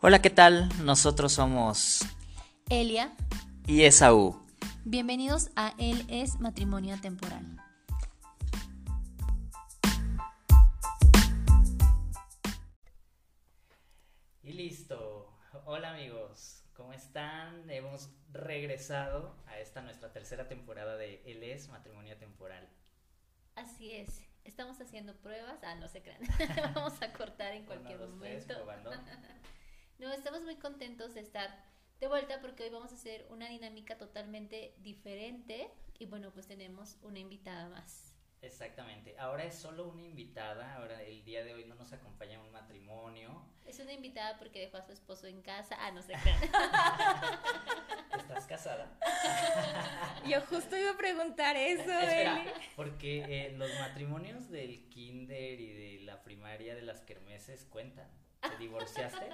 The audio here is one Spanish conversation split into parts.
Hola, ¿qué tal? Nosotros somos Elia. y Esaú. Bienvenidos a Él es Matrimonio Temporal. Y listo. Hola amigos, ¿cómo están? Hemos regresado a esta nuestra tercera temporada de Él es Matrimonio Temporal. Así es. Estamos haciendo pruebas. Ah, no se crean. Vamos a cortar en cualquier Uno, dos, tres, momento. probando. No, estamos muy contentos de estar de vuelta porque hoy vamos a hacer una dinámica totalmente diferente. Y bueno, pues tenemos una invitada más. Exactamente. Ahora es solo una invitada. Ahora el día de hoy no nos acompaña un matrimonio. Es una invitada porque dejó a su esposo en casa. Ah, no se crean. ¿Estás casada? Yo justo iba a preguntar eso, Espera, Eli. porque eh, los matrimonios del kinder y de la primaria de las kermeses cuentan. ¿Te divorciaste?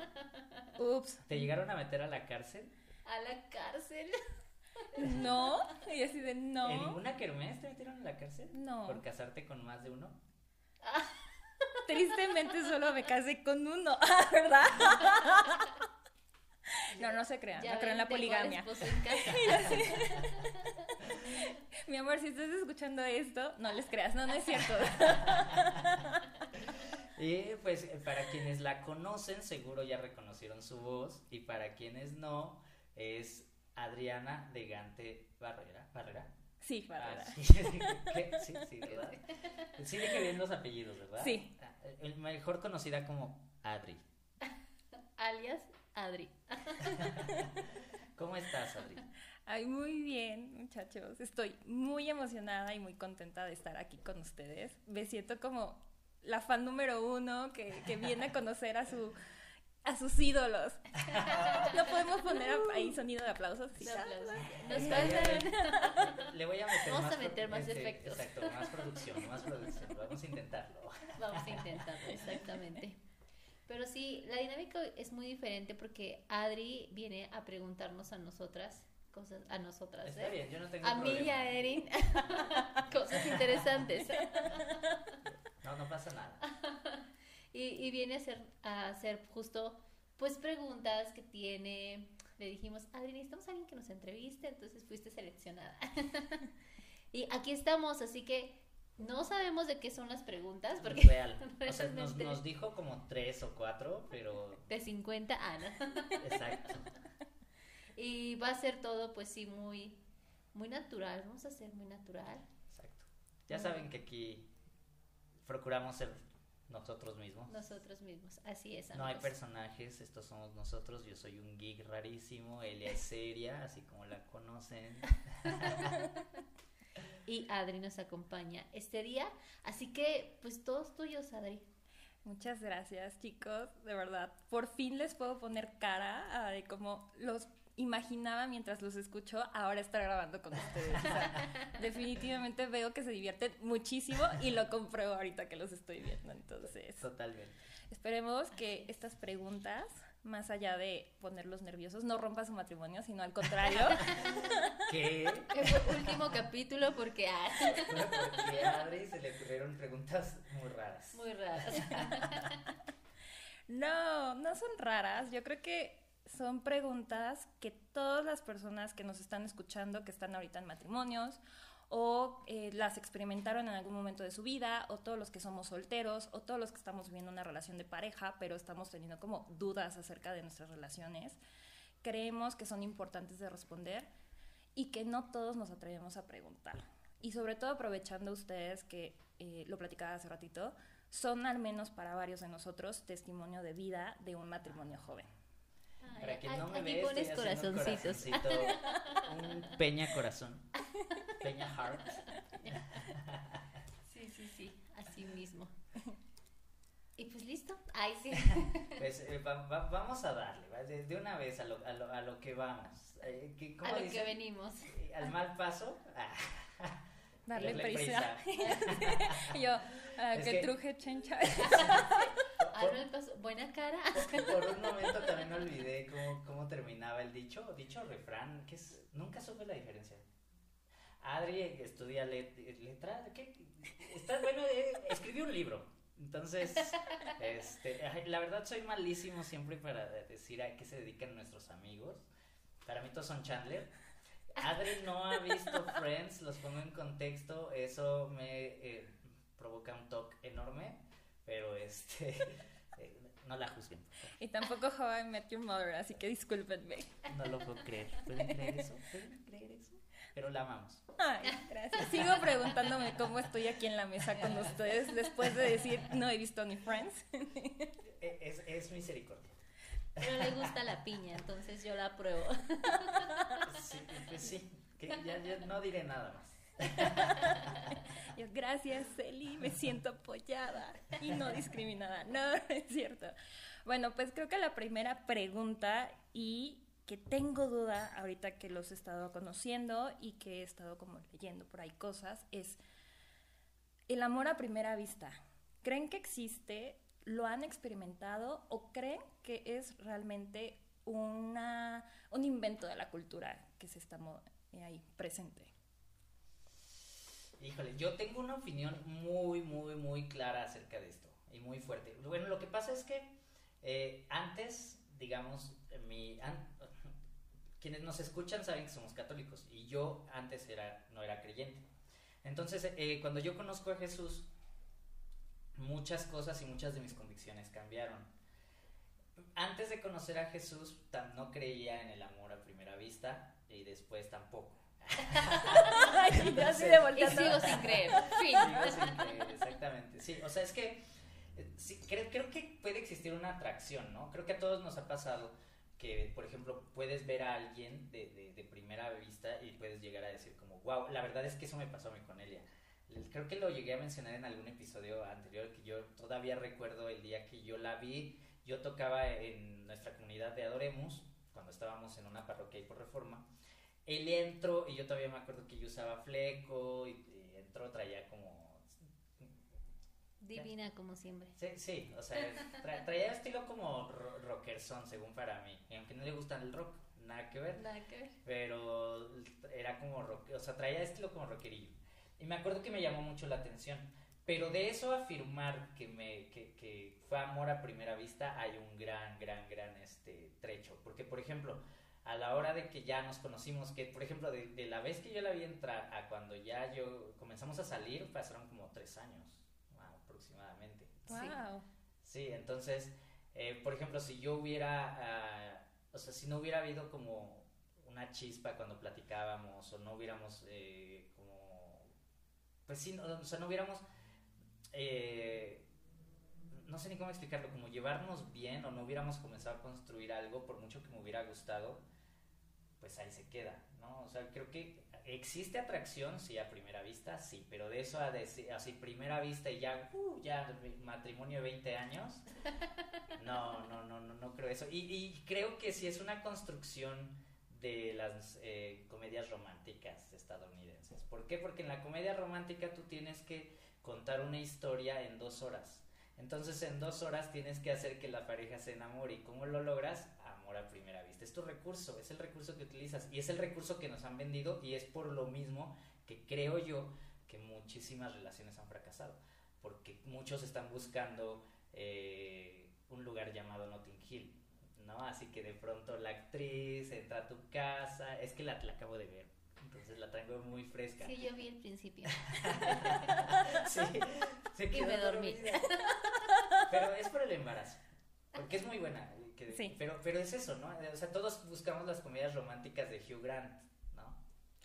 Ups, ¿Te llegaron a meter a la cárcel? A la cárcel. no. Y así de ¿En no. ninguna kermés te metieron a la cárcel? No. ¿Por casarte con más de uno? Tristemente solo me casé con uno, ¿verdad? No, no se crean, no crean ven, la poligamia. en casa. Mi amor, si estás escuchando esto, no les creas, no, no es cierto. Y pues eh, para quienes la conocen seguro ya reconocieron su voz y para quienes no es Adriana de Gante Barrera. ¿Barrera? Sí, Ah, Bárbara. sí, ¿Qué? sí, sí, ¿verdad? Sí dije bien los apellidos, ¿verdad? Sí. Ah, El mejor conocida como Adri. Alias Adri. ¿Cómo estás, Adri? Ay, muy bien, muchachos. Estoy muy emocionada y muy contenta de estar aquí con ustedes. Me siento como la fan número uno que, que viene a conocer a su a sus ídolos. No podemos poner ahí sonido de aplausos. ¿sí? Aplausos. Nos faltan-. Le voy a meter Vamos más a meter más este, efectos. Exacto, más producción, más producción. Vamos a intentarlo. Vamos a intentarlo, exactamente. Pero sí, la dinámica es muy diferente porque Adri viene a preguntarnos a nosotras cosas, a nosotras, Está ¿eh? bien, yo no tengo A mí y problema. a Erin, cosas interesantes. No, no pasa nada. Y, y viene a hacer, a hacer justo, pues, preguntas que tiene. Le dijimos, Adri, necesitamos a alguien que nos entreviste, entonces fuiste seleccionada. y aquí estamos, así que no sabemos de qué son las preguntas, porque Real. O sea, nos, nos dijo como tres o cuatro, pero de 50 años. exacto. Y va a ser todo, pues sí, muy, muy natural. Vamos a ser muy natural. Exacto. Ya saben que aquí procuramos ser nosotros mismos. Nosotros mismos. Así es. No hay personajes, estos somos nosotros. Yo soy un geek rarísimo, Elia es seria, así como la conocen. Y Adri nos acompaña este día. Así que, pues todos tuyos, Adri. Muchas gracias, chicos. De verdad, por fin les puedo poner cara a de cómo los imaginaba mientras los escucho ahora estar grabando con ustedes. O sea, definitivamente veo que se divierten muchísimo y lo compruebo ahorita que los estoy viendo. Entonces, Totalmente. esperemos que estas preguntas, más allá de ponerlos nerviosos, no rompan su matrimonio, sino al contrario. ¿Qué? Que fue último capítulo porque ah, Porque a Adri se le ocurrieron preguntas muy raras. muy raras. No, no son raras. Yo creo que son preguntas que todas las personas que nos están escuchando, que están ahorita en matrimonios, o eh, las experimentaron en algún momento de su vida, o todos los que somos solteros, o todos los que estamos viviendo una relación de pareja, pero estamos teniendo como dudas acerca de nuestras relaciones, creemos que son importantes de responder y que no todos nos atrevemos a preguntar. Y sobre todo aprovechando ustedes que eh, lo platicaba hace ratito, son al menos para varios de nosotros testimonio de vida de un matrimonio joven. Para quien no me Aquí ve, pones estoy haciendo un corazoncitos. corazoncito, un peña corazón. Peña heart. Sí, sí, sí, así mismo. Y pues listo. Ay, sí. Pues eh, va- va- vamos a darle, ¿va? de, una vez a lo, a lo, a lo que vamos. Eh, ¿qué- cómo A lo que venimos. Eh, Al mal paso. ah, Darle darle prisa. Yo, ah, Es que que- truje chencha. No, el paso- Buena cara. Por, por un momento también olvidé cómo, cómo terminaba el dicho, dicho refrán, que es, nunca supe la diferencia. Adri estudia let- letra, ¿qué? Está bueno, eh, escribió un libro, Entonces, este, la verdad soy malísimo siempre para decir a qué se dedican nuestros amigos. Para mí todos son Chandler. Adri no ha visto Friends, los pongo en contexto, eso me eh, provoca un toque enorme, pero este, no la juzguen. Y tampoco How I Met Your Mother, así que discúlpenme. No lo puedo creer. ¿Pueden creer eso? ¿Pueden creer eso? Pero la amamos. Ay, gracias. Sigo preguntándome cómo estoy aquí en la mesa con ustedes después de decir no he visto ni Friends. E, es, es misericordia. Pero le gusta la piña, entonces yo la apruebo. Sí, pues sí. Que ya, ya no diré nada más. Gracias, Eli, me siento apoyada y no discriminada. No, es cierto. Bueno, pues creo que la primera pregunta y que tengo duda ahorita que los he estado conociendo y que he estado como leyendo por ahí cosas es el amor a primera vista. ¿Creen que existe? ¿Lo han experimentado o creen que es realmente una, un invento de la cultura que se está ahí presente? Híjole, yo tengo una opinión muy, muy, muy clara acerca de esto y muy fuerte. Bueno, lo que pasa es que eh, antes, digamos, mi, quienes nos escuchan saben que somos católicos y yo antes era, no era creyente. Entonces, eh, cuando yo conozco a Jesús, muchas cosas y muchas de mis convicciones cambiaron. Antes de conocer a Jesús, no creía en el amor a primera vista y después tampoco. y sigo sin creer. Sigo sin creer, exactamente. Sí, o sea, es que eh, sí, creo, creo que puede existir una atracción, ¿no? Creo que a todos nos ha pasado que, por ejemplo, puedes ver a alguien de, de, primera vista y puedes llegar a decir como, wow, la verdad es que eso me pasó a mí con Elia. Creo que lo llegué a mencionar en algún episodio anterior, que yo todavía recuerdo el día que yo la vi, yo tocaba en nuestra comunidad de Adoremus, cuando estábamos en una parroquia y por reforma, él entró y yo todavía me acuerdo que yo usaba fleco y, y entró, traía como Divina como siempre. Sí, sí, o sea, traía estilo como rockerson, según para mí. Y aunque no le gusta el rock, nada que ver. Nada que ver. Pero era como rock, o sea, traía estilo como rockerillo. Y me acuerdo que me llamó mucho la atención. Pero de eso afirmar que me que, que fue amor a primera vista hay un gran, gran, gran este trecho. Porque, por ejemplo, a la hora de que ya nos conocimos, que por ejemplo, de, de la vez que yo la vi entrar a cuando ya yo comenzamos a salir, pasaron como tres años aproximadamente. Wow. Sí, entonces, eh, por ejemplo, si yo hubiera, ah, o sea, si no hubiera habido como una chispa cuando platicábamos o no hubiéramos eh, como, pues sí, o sea, no hubiéramos, eh, no sé ni cómo explicarlo, como llevarnos bien o no hubiéramos comenzado a construir algo, por mucho que me hubiera gustado, pues ahí se queda, ¿no? O sea, creo que existe atracción, sí, a primera vista, sí, pero de eso a decir, así primera vista y ya, uh, ya matrimonio de 20 años, no, no, no, no, no creo eso. Y, y creo que sí es una construcción de las eh, comedias románticas estadounidenses. ¿Por qué? Porque en la comedia romántica tú tienes que contar una historia en dos horas. Entonces en dos horas tienes que hacer que la pareja se enamore. ¿Y cómo lo logras? Amor a primera vista. Es tu recurso, es el recurso que utilizas y es el recurso que nos han vendido y es por lo mismo que creo yo que muchísimas relaciones han fracasado. Porque muchos están buscando eh, un lugar llamado Notting Hill, ¿no? Así que de pronto la actriz entra a tu casa, es que la, la acabo de ver, entonces la traigo muy fresca. Sí, yo vi el principio. sí, se y me dormí. Pero es por el embarazo, porque es muy buena sí. pero, pero es eso, ¿no? O sea, todos buscamos las comedias románticas de Hugh Grant, ¿no?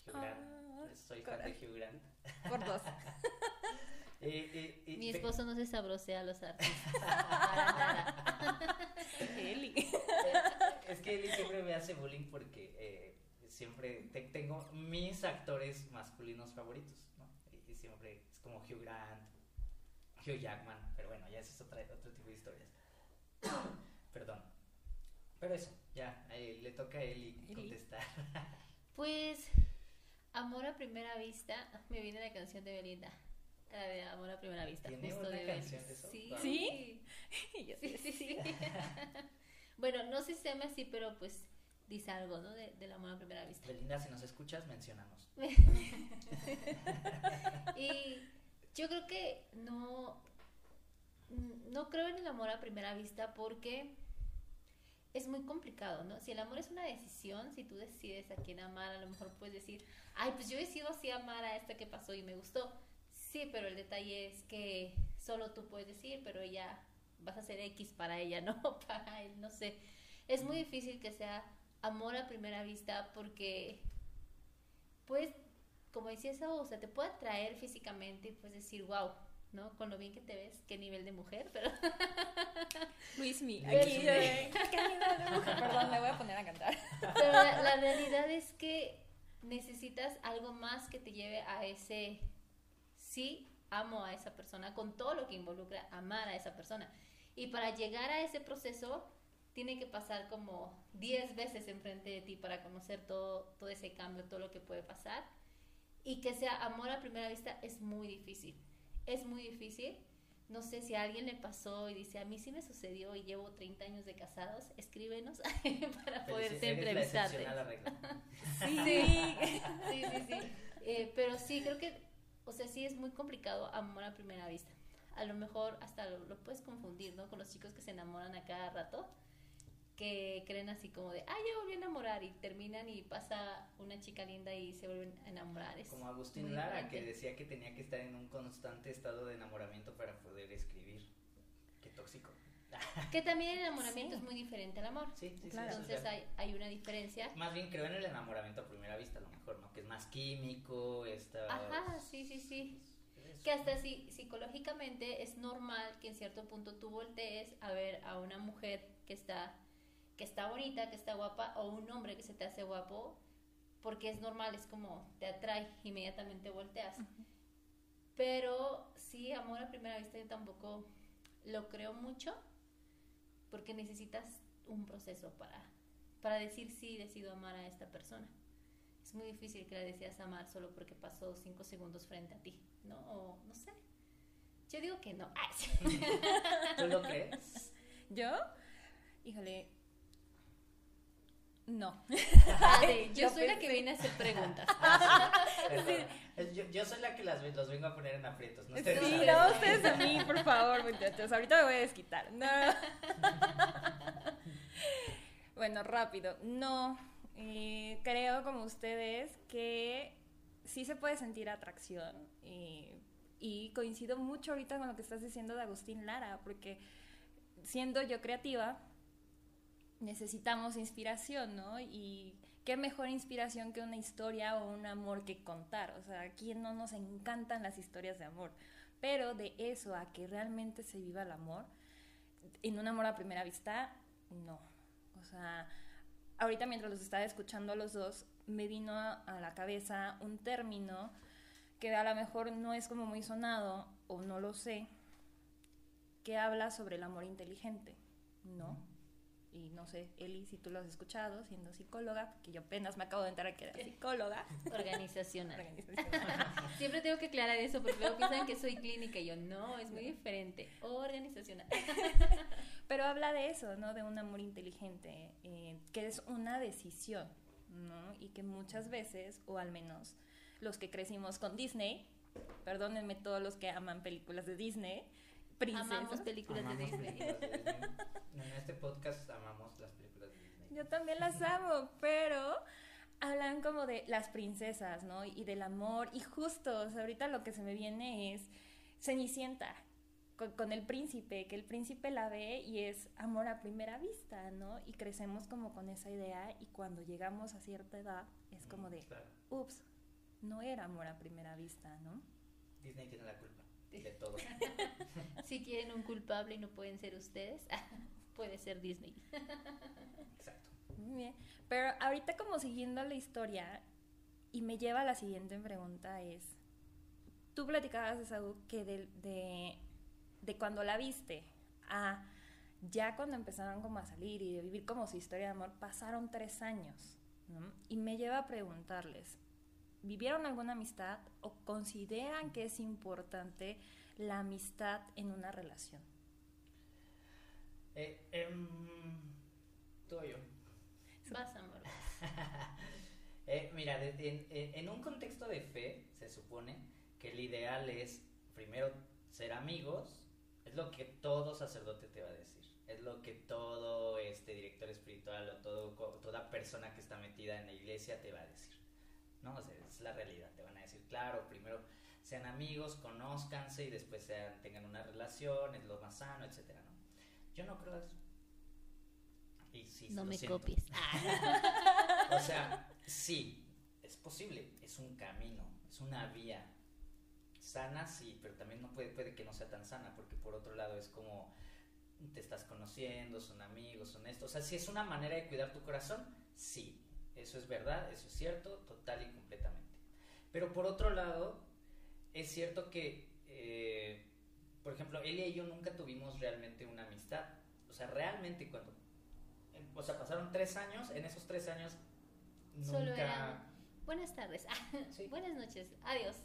Hugh Grant. Ah, Soy fan de Hugh Grant. Por dos. y, Mi esposo no se sabrosea a los artistas. Eli. es que Eli siempre me hace bullying porque eh, siempre tengo mis actores masculinos favoritos, ¿no? Y, siempre es como Hugh Grant, Hugh Jackman, pero bueno, ya es otro tipo de historias. Perdón. Pero eso, ya, le toca a él contestar. Pues, amor a primera vista, me viene la canción de Belinda. La de Amor a primera vista. ¿Tiene justo una de canción de eso? Sí. ¿Sí? sí, sí, sí. bueno, no sé si se llama así, pero pues dice algo, ¿no? De, del amor a primera vista. Belinda, si nos escuchas, mencionamos. y yo creo que no no creo en el amor a primera vista porque es muy complicado, ¿no? Si el amor es una decisión, si tú decides a quién amar, a lo mejor puedes decir, ay, pues yo decido así amar a esta que pasó y me gustó. Sí, pero el detalle es que solo tú puedes decir, pero ella vas a ser X para ella, no para él, no sé. Es muy difícil que sea amor a primera vista porque, pues, como decía eso, o sea, te puede atraer físicamente y puedes decir, wow, ¿no? Con lo bien que te ves, qué nivel de mujer, pero... Luismi, Luis aquí de... ¿Qué nivel de mujer? Perdón, me voy a poner a cantar. Pero la, la realidad es que necesitas algo más que te lleve a ese sí, amo a esa persona, con todo lo que involucra amar a esa persona. Y para llegar a ese proceso, tiene que pasar como 10 veces enfrente de ti para conocer todo, todo ese cambio, todo lo que puede pasar. Y que sea amor a primera vista es muy difícil. Es muy difícil. No sé si a alguien le pasó y dice, a mí sí me sucedió y llevo 30 años de casados, escríbenos para poderte la entrevistarte. sí, sí, sí. Eh, pero sí, creo que, o sea, sí es muy complicado amor a primera vista. A lo mejor hasta lo, lo puedes confundir, ¿no? Con los chicos que se enamoran a cada rato, que creen así como de, ah, ya volví a enamorar y terminan y pasa una chica linda y se vuelven a enamorar. Es Como Agustín Lara, diferente. que decía que tenía que estar en un constante estado de enamoramiento para poder escribir. Qué tóxico. Que también el enamoramiento Sí. es muy diferente al amor. Sí, sí. Claro. Entonces hay, hay una diferencia. Más bien creo en el enamoramiento a primera vista, a lo mejor, ¿no? Que es más químico, está... Ajá, sí, sí, sí. es- Que hasta si, psicológicamente es normal que en cierto punto tú voltees a ver a una mujer que está, que está bonita, que está guapa, o un hombre que se te hace guapo, porque es normal, es como te atrae, inmediatamente volteas. Pero sí, amor a primera vista yo tampoco lo creo mucho, porque necesitas un proceso para, para decir sí, decido amar a esta persona. Es muy difícil que la decidas amar solo porque pasó cinco segundos frente a ti, ¿no? O no sé. Yo digo que no. ¿Tú lo crees? ¿Yo? Híjole. No. Yo soy la que viene a hacer preguntas. Perdón. Es- Yo, yo soy la que las, los vengo a poner en aprietos. No Sí, ustedes. no, ustedes a mí, por favor, muchachos. Ahorita me voy a desquitar. No. Bueno, rápido. No. eh, creo, como ustedes, que sí se puede sentir atracción. eh, y coincido mucho ahorita con lo que estás diciendo de Agustín Lara, porque siendo yo creativa, necesitamos inspiración, ¿no? Y qué mejor inspiración que una historia o un amor que contar. O sea, ¿a quién no nos encantan las historias de amor? Pero de eso a que realmente se viva el amor, en un amor a primera vista, no. O sea, ahorita mientras los estaba escuchando a los dos, me vino a, la cabeza un término que a lo mejor no es como muy sonado, o no lo sé, que habla sobre el amor inteligente, ¿no? Y no sé, Eli, si tú lo has escuchado, siendo psicóloga, porque yo apenas me acabo de enterar que era psicóloga. Organizacional. organizacional. Siempre tengo que aclarar eso porque luego piensan que soy clínica y yo no, es muy diferente. Organizacional. Pero habla de eso, ¿no? De un amor inteligente, eh, que es una decisión, ¿no? Y que muchas veces, o al menos los que crecimos con Disney, perdónenme todos los que aman películas de Disney, princesas. Amamos películas de Disney. películas de Disney. En este podcast amamos las películas de Disney. Yo también las amo, pero hablan como de las princesas, ¿no? Y del amor. Y justo, o sea, ahorita lo que se me viene es Cenicienta. Con, con el príncipe, que el príncipe la ve y es amor a primera vista, ¿no? Y crecemos como con esa idea y cuando llegamos a cierta edad es como de, Claro. ups, no era amor a primera vista, ¿no? Disney tiene la culpa de todo. Si quieren un culpable y no pueden ser ustedes, puede ser Disney. Exacto. Muy bien. Pero ahorita como siguiendo la historia, y me lleva a la siguiente pregunta es, tú platicabas, Esaú, que de, de, de cuando la viste a ya cuando empezaron como a salir y de vivir como su historia de amor, pasaron tres años. ¿no? Y me lleva a preguntarles, ¿vivieron alguna amistad o consideran que es importante la amistad en una relación? Eh, em, tú o yo. Vas, amor. Eh, mira, de- en, en- en un contexto de fe, se supone que el ideal es primero ser amigos, Es lo que todo sacerdote te va a decir. Es lo que todo este director espiritual o todo, toda persona que está metida en la iglesia te va a decir. ¿No? O sea, es la realidad. Te van a decir, claro, primero sean amigos, conózcanse y después sean, tengan una relación, es lo más sano, etcétera, ¿no? Yo no creo eso. Y sí, no me siento. copies. O sea, sí, es posible, es un camino, es una vía sana, sí, pero también no puede, puede que no sea tan sana, porque por otro lado es como te estás conociendo, son amigos, son esto. O sea, si es una manera de cuidar tu corazón, sí, eso es verdad, eso es cierto, total y completamente. Pero por otro lado, es cierto que, eh, por ejemplo, Elia y yo nunca tuvimos realmente una amistad. O sea, realmente cuando... O sea, pasaron tres años, en esos tres años Solo nunca... eran buenas tardes, Sí. buenas noches, adiós.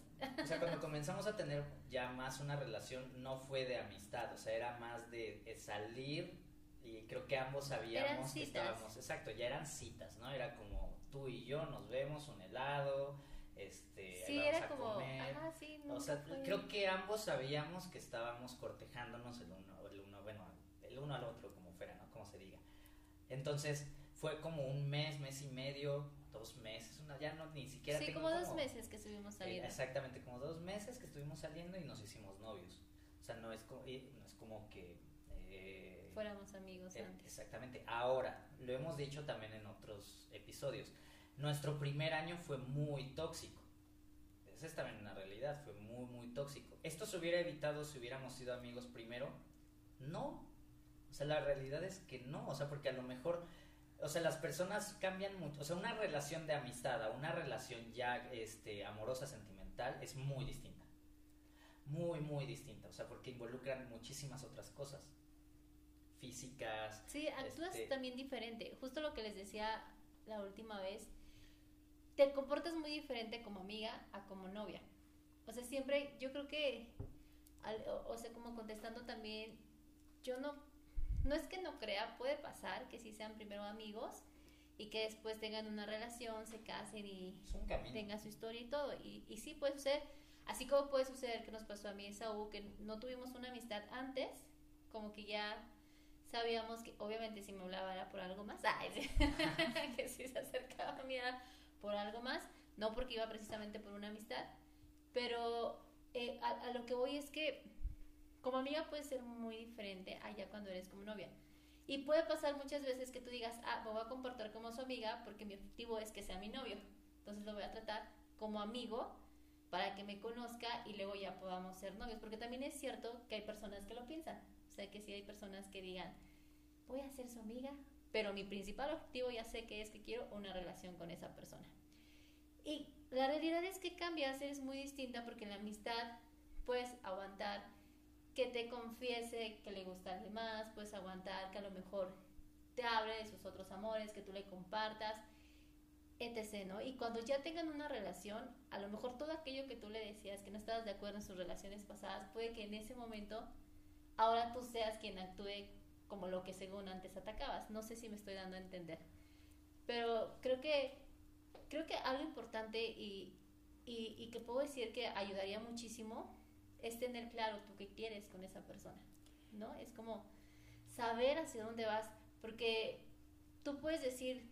O sea, cuando comenzamos a tener ya más una relación, no fue de amistad, o sea, era más de salir y creo que ambos sabíamos que estábamos, exacto, ya eran citas, ¿no? Era como tú y yo nos vemos un helado, este, Sí, vamos era a como, comer. ajá, sí, o nunca sea, fue- creo que ambos sabíamos que estábamos cortejándonos el uno, el uno, bueno, el uno al otro, como fuera, ¿no? Como se diga. Entonces, fue como un mes, mes y medio, dos meses, una, ya no, ni siquiera Sí, tengo como dos meses que estuvimos eh, saliendo. Exactamente, como dos meses que estuvimos saliendo y nos hicimos novios. O sea, no es como, no es como que... eh, Fuéramos amigos eh, antes. exactamente. Ahora, lo hemos dicho también en otros episodios. Nuestro primer año fue muy tóxico. Esa es también una realidad, fue muy, muy tóxico. ¿Esto se hubiera evitado si hubiéramos sido amigos primero? No. O sea, la realidad es que no. O sea, porque a lo mejor, o sea, las personas cambian mucho. O sea, una relación de amistad a una relación ya este, amorosa, sentimental, es muy distinta. Muy, muy distinta. O sea, porque involucran muchísimas otras cosas. Físicas, Sí, actúas este- también diferente. Justo lo que les decía la última vez. Te comportas muy diferente como amiga a como novia. O sea, siempre, yo creo que, al- o, o sea, como contestando también, yo no, no es que no crea, puede pasar que sí sean primero amigos y que después tengan una relación, se casen y es un camino. tenga su historia y todo. Y, y sí puede suceder, así como puede suceder que nos pasó a mí y Saúl, que no tuvimos una amistad antes, como que ya sabíamos que obviamente si me hablaba era por algo más, ay, que si se acercaba a mí era por algo más, no porque iba precisamente por una amistad, pero eh, a, a lo que voy es que como amiga puede ser muy diferente allá cuando eres como novia. Y puede pasar muchas veces que tú digas, ah, me voy a comportar como su amiga porque mi objetivo es que sea mi novio. Entonces lo voy a tratar como amigo para que me conozca y luego ya podamos ser novios. Porque también es cierto que hay personas que lo piensan. O que sí hay personas que digan, voy a ser su amiga, pero mi principal objetivo ya sé que es que quiero una relación con esa persona. Y la realidad es que cambias, eres muy distinta porque en la amistad puedes aguantar que te confiese que le gusta alguien más, puedes aguantar que a lo mejor te hable de sus otros amores, que tú le compartas, etc. ¿no? Y cuando ya tengan una relación, a lo mejor todo aquello que tú le decías que no estabas de acuerdo en sus relaciones pasadas, puede que en ese momento ahora tú seas quien actúe como lo que según antes atacabas. No sé si me estoy dando a entender. Pero creo que, creo que algo importante y, y, que puedo decir que ayudaría muchísimo es tener claro tú qué quieres con esa persona, ¿no? Es como saber hacia dónde vas, porque tú puedes decir,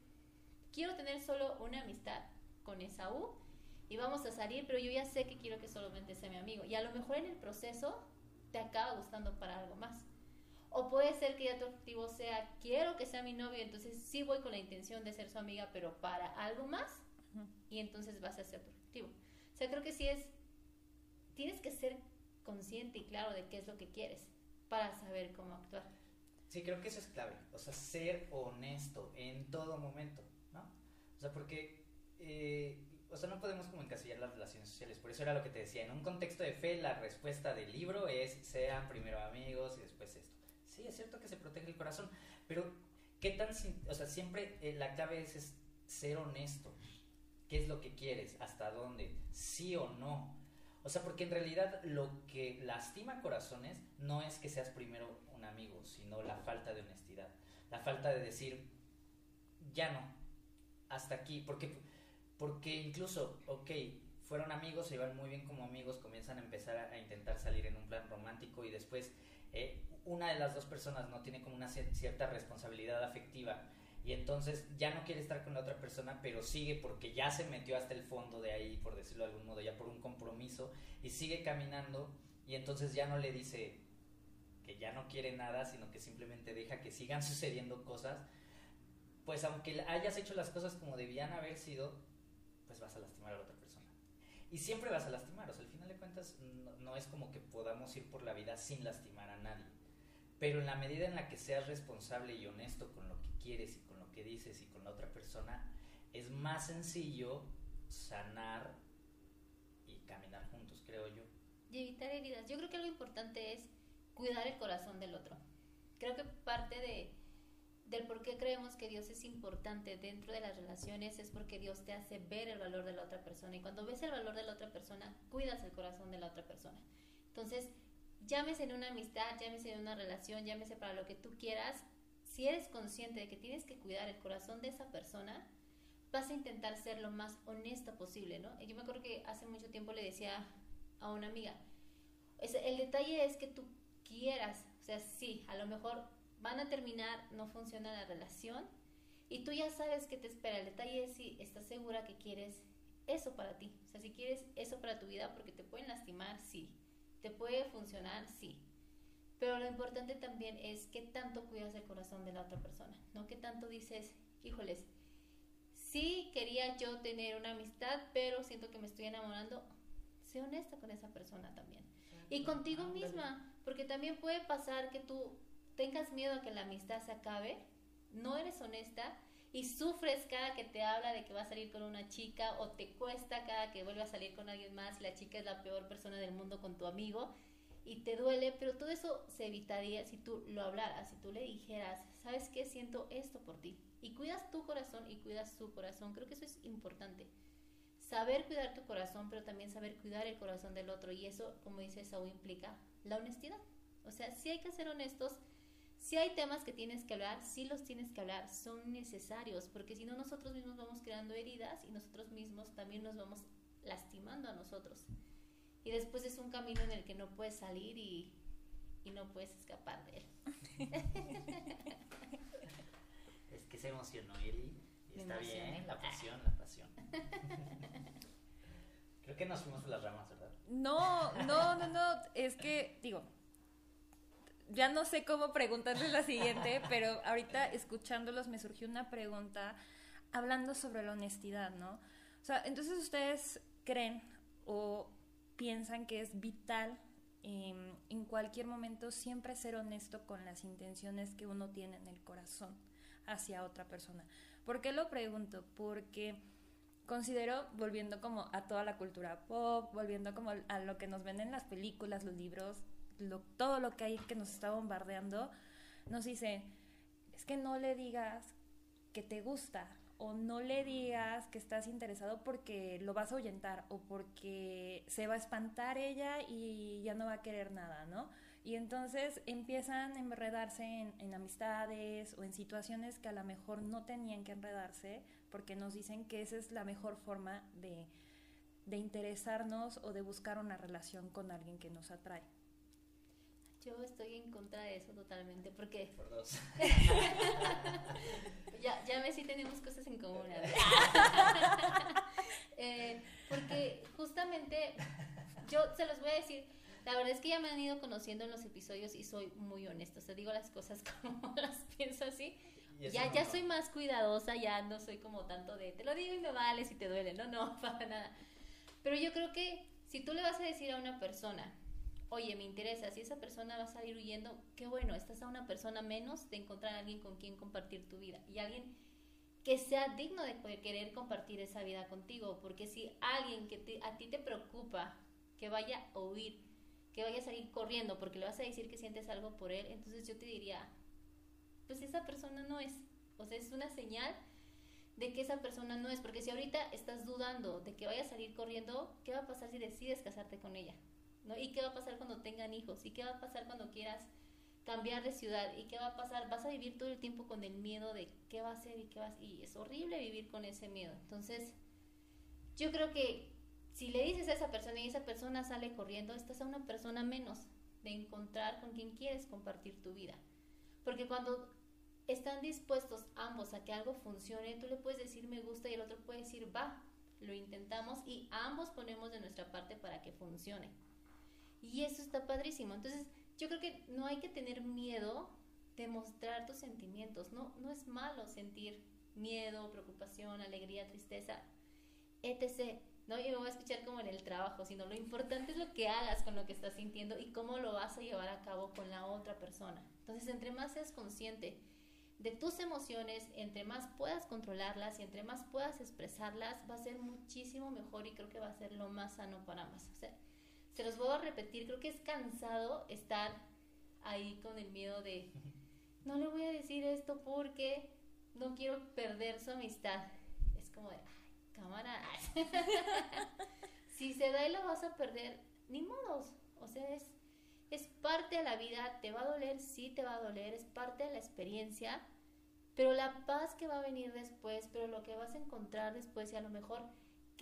quiero tener solo una amistad con Esaú y vamos a salir, pero yo ya sé que quiero que solamente sea mi amigo. Y a lo mejor en el proceso te acaba gustando para algo más. O puede ser que ya tu objetivo sea, quiero que sea mi novio, entonces sí voy con la intención de ser su amiga, pero para algo más, y entonces vas a ser tu objetivo. O sea, creo que sí es, tienes que ser consciente y claro de qué es lo que quieres para saber cómo actuar. Sí, creo que eso es clave. O sea, ser honesto en todo momento, ¿no? O sea, porque, eh, o sea, no podemos como encasillar las relaciones sociales. Por eso era lo que te decía. En un contexto de fe, la respuesta del libro es sean primero amigos y después esto. Sí, es cierto que se protege el corazón, pero ¿qué tan, o sea, siempre eh, la clave es, es ser honesto. ¿Qué es lo que quieres? ¿Hasta dónde? ¿Sí o no? O sea, porque en realidad lo que lastima corazones no es que seas primero un amigo, sino la falta de honestidad. La falta de decir, ya no, hasta aquí. Porque, porque incluso, ok, fueron amigos, se iban muy bien como amigos, comienzan a empezar a, intentar salir en un plan romántico y después eh, una de las dos personas no tiene como una cierta responsabilidad afectiva y entonces ya no quiere estar con la otra persona, pero sigue porque ya se metió hasta el fondo de ahí, por decirlo de algún modo, ya por un compromiso, y sigue caminando y entonces ya no le dice que ya no quiere nada, sino que simplemente deja que sigan sucediendo cosas, pues aunque hayas hecho las cosas como debían haber sido, pues vas a lastimar a la otra persona. Y siempre vas a lastimar, o sea, al final de cuentas no, no es como que podamos ir por la vida sin lastimar a nadie. Pero en la medida en la que seas responsable y honesto con lo que quieres y con lo que dices y con la otra persona, es más sencillo sanar y caminar juntos, creo yo. Y evitar heridas. Yo creo que algo importante es cuidar el corazón del otro. Creo que parte de, del por qué creemos que Dios es importante dentro de las relaciones es porque Dios te hace ver el valor de la otra persona. Y cuando ves el valor de la otra persona, cuidas el corazón de la otra persona. Entonces, llámese en una amistad, llámese en una relación, llámese para lo que tú quieras, si eres consciente de que tienes que cuidar el corazón de esa persona, vas a intentar ser lo más honesta posible, ¿no? yo me acuerdo que hace mucho tiempo le decía a una amiga, el detalle es que tú quieras, o sea, sí, a lo mejor van a terminar, no funciona la relación y tú ya sabes que te espera. El detalle es si estás segura que quieres eso para ti, o sea, si quieres eso para tu vida porque te pueden lastimar, sí, te puede funcionar, sí. Pero lo importante también es qué tanto cuidas el corazón de la otra persona, ¿no? Qué tanto dices, híjoles, sí quería yo tener una amistad, pero siento que me estoy enamorando. Sé honesta con esa persona también. Y contigo misma, porque también puede pasar que tú tengas miedo a que la amistad se acabe, no eres honesta y sufres cada que te habla de que va a salir con una chica o te cuesta cada que vuelve a salir con alguien más y la chica es la peor persona del mundo con tu amigo y te duele, pero todo eso se evitaría si tú lo hablaras, si tú le dijeras, ¿sabes qué? Siento esto por ti. Y cuidas tu corazón y cuidas su corazón. Creo que eso es importante. Saber cuidar tu corazón, pero también saber cuidar el corazón del otro. Y eso, como dice Saúl, implica la honestidad. O sea, si hay que ser honestos, si hay temas que tienes que hablar, sí los tienes que hablar, son necesarios, porque si no nosotros mismos vamos creando heridas y nosotros mismos también nos vamos lastimando a nosotros. Y después es un camino en el que no puedes salir y, y no puedes escapar de él. es que se emocionó Eli. Y está bien, la pasión, la pasión. Creo que nos fuimos por las ramas, ¿verdad? No, no, no, no. Es que, digo, ya no sé cómo preguntarles la siguiente, pero ahorita escuchándolos me surgió una pregunta hablando sobre la honestidad, ¿no? O sea, entonces ustedes creen o piensan que es vital em, en cualquier momento siempre ser honesto con las intenciones que uno tiene en el corazón hacia otra persona. ¿Por qué lo pregunto? Porque considero, volviendo como a toda la cultura pop, volviendo como a lo que nos ven en las películas, los libros, todo lo que hay que nos está bombardeando, nos dice, es que no le digas que te gusta o no le digas que estás interesado porque lo vas a ahuyentar o porque se va a espantar ella y ya no va a querer nada, ¿no? Y entonces empiezan a enredarse en, amistades o en situaciones que a lo mejor no tenían que enredarse porque nos dicen que esa es la mejor forma de, de interesarnos o de buscar una relación con alguien que nos atrae. Yo estoy en contra de eso totalmente porque... Por dos. ya, ya me sí tenemos cosas en común. eh, porque justamente yo se los voy a decir, la verdad es que ya me han ido conociendo en los episodios y soy muy honesta, o sea, digo las cosas como las pienso así. Ya, ya soy más cuidadosa, ya no soy como tanto de, te lo digo y me vale si te duele, no, no, para nada. Pero yo creo que si tú le vas a decir a una persona, oye, me interesa, si esa persona va a salir huyendo, qué bueno, estás a una persona menos de encontrar a alguien con quien compartir tu vida y alguien que sea digno de querer compartir esa vida contigo, porque si alguien que a ti te preocupa que vaya a huir, que vaya a salir corriendo porque le vas a decir que sientes algo por él, entonces yo te diría, pues esa persona no es, o sea, es una señal de que esa persona no es, porque si ahorita estás dudando de que vaya a salir corriendo, ¿qué va a pasar si decides casarte con ella? ¿No? ¿Y qué va a pasar cuando tengan hijos? ¿Y qué va a pasar cuando quieras cambiar de ciudad? ¿Y qué va a pasar? Vas a vivir todo el tiempo con el miedo de qué va a ser y qué va a Y es horrible vivir con ese miedo. Entonces, yo creo que si le dices a esa persona y esa persona sale corriendo, estás a una persona menos. de encontrar con quién quieres compartir tu vida. Porque cuando están dispuestos ambos a que algo funcione, tú le puedes decir me gusta y el otro puede decir va, lo intentamos y ambos ponemos de nuestra parte para que funcione. Y eso está padrísimo. Entonces, yo creo que no hay que tener miedo de mostrar tus sentimientos. No, no es malo sentir miedo, preocupación, alegría, tristeza, etc. No, yo me voy a escuchar como en el trabajo, sino lo importante es lo que hagas con lo que estás sintiendo y cómo lo vas a llevar a cabo con la otra persona. Entonces, entre más seas consciente de tus emociones, entre más puedas controlarlas y entre más puedas expresarlas, va a ser muchísimo mejor y creo que va a ser lo más sano para ambas. O sea, se los voy a repetir, creo que es cansado estar ahí con el miedo de, no le voy a decir esto porque no quiero perder su amistad. Es como de, ay, cámara. si se da y lo vas a perder, ni modos. O sea, es, es parte de la vida, te va a doler, sí te va a doler, es parte de la experiencia, pero la paz que va a venir después, pero lo que vas a encontrar después y a lo mejor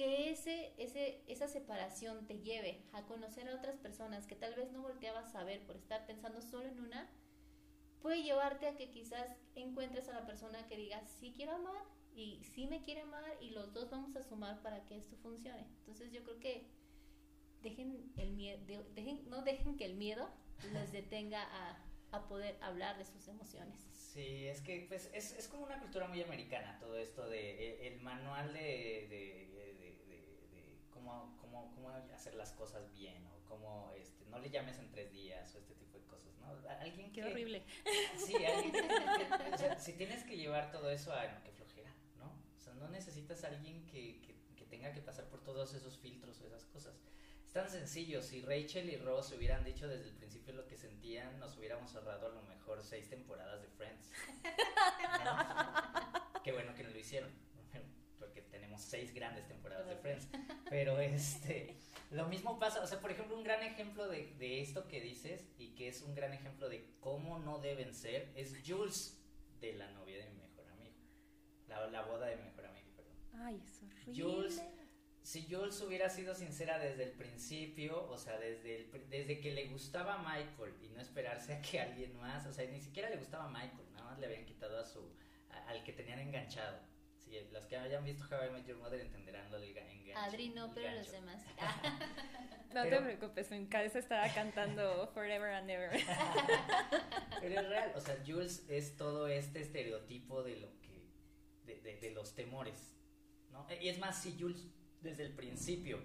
que ese, ese, esa separación te lleve a conocer a otras personas que tal vez no volteabas a ver por estar pensando solo en una, puede llevarte a que quizás encuentres a la persona que diga, sí quiero amar y sí me quiere amar y los dos vamos a sumar para que esto funcione. Entonces yo creo que dejen el miedo, dejen, no dejen que el miedo los detenga a, a poder hablar de sus emociones. Sí, es que pues, es, es como una cultura muy americana todo esto de el, manual de, de, de, de, cómo, cómo, cómo, hacer las cosas bien o cómo este, no le llames en tres días o este tipo de cosas, ¿no? Alguien Qué horrible. Sí, alguien que, o sea, si tienes que llevar todo eso a no, que flojera, ¿no? O sea, no necesitas a alguien que, que, que tenga que pasar por todos esos filtros o esas cosas. Es tan sencillo, si Rachel y Ross hubieran dicho desde el principio lo que sentían, nos hubiéramos ahorrado a lo mejor seis temporadas de Friends. ¿No? Qué bueno que no lo hicieron, seis grandes temporadas de Friends. Pero este, lo mismo pasa, o sea, por ejemplo, un gran ejemplo de, de esto que dices y que es un gran ejemplo de cómo no deben ser, es Jules de la novia de mi mejor amigo. La, la boda de mi mejor amigo, perdón. Ay, es horrible. Jules si Jules hubiera sido sincera desde el principio, o sea, desde, el, desde que le gustaba a Michael y no esperarse a que alguien más, o sea, ni siquiera le gustaba a Michael, nada más le habían quitado a su, a, al que tenían enganchado. Sí, los que hayan visto How I Met Your Mother entenderán lo del enganche. Adri no, pero gancho. los demás. No Pero- te preocupes, mi cabeza estaba cantando Forever and Ever. Pero es real, o sea, Jules es todo este estereotipo de lo que, de, de, de los temores, ¿no? Y es más, si Jules desde el principio,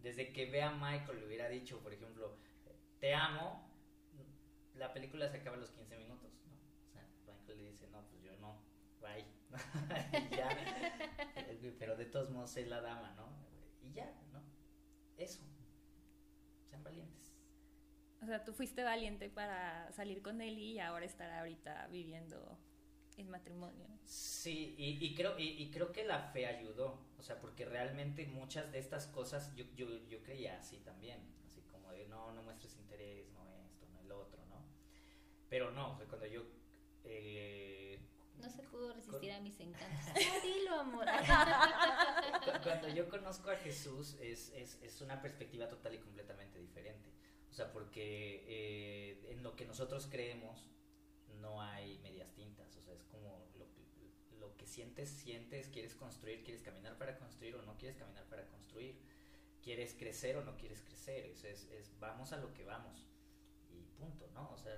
desde que ve a Michael le hubiera dicho, por ejemplo, te amo, la película se acaba a los 15 minutos, ¿no? O sea, Michael le dice, no, pues yo no, bye, y ya, pero de todos modos es la dama, ¿no? Y ya, ¿no? Eso, sean valientes. O sea, tú fuiste valiente para salir con él y ahora estar ahorita viviendo en matrimonio. Sí, y, y creo, y, y creo que la fe ayudó, o sea, porque realmente muchas de estas cosas yo, yo, yo creía así también, así como de no, no muestres interés, no esto, no el otro, ¿no? Pero no, o sea, cuando yo... eh, No se pudo resistir a mis encantos. Ah, dilo, amor. cu- cuando yo conozco a Jesús es, es, es una perspectiva total y completamente diferente. O sea, porque eh, en lo que nosotros creemos no hay medias tintas. O sea, es como lo, lo que sientes, sientes, quieres construir, quieres caminar para construir o no quieres caminar para construir. Quieres crecer o no quieres crecer. Es, es, es vamos a lo que vamos. Y punto, ¿no? O sea,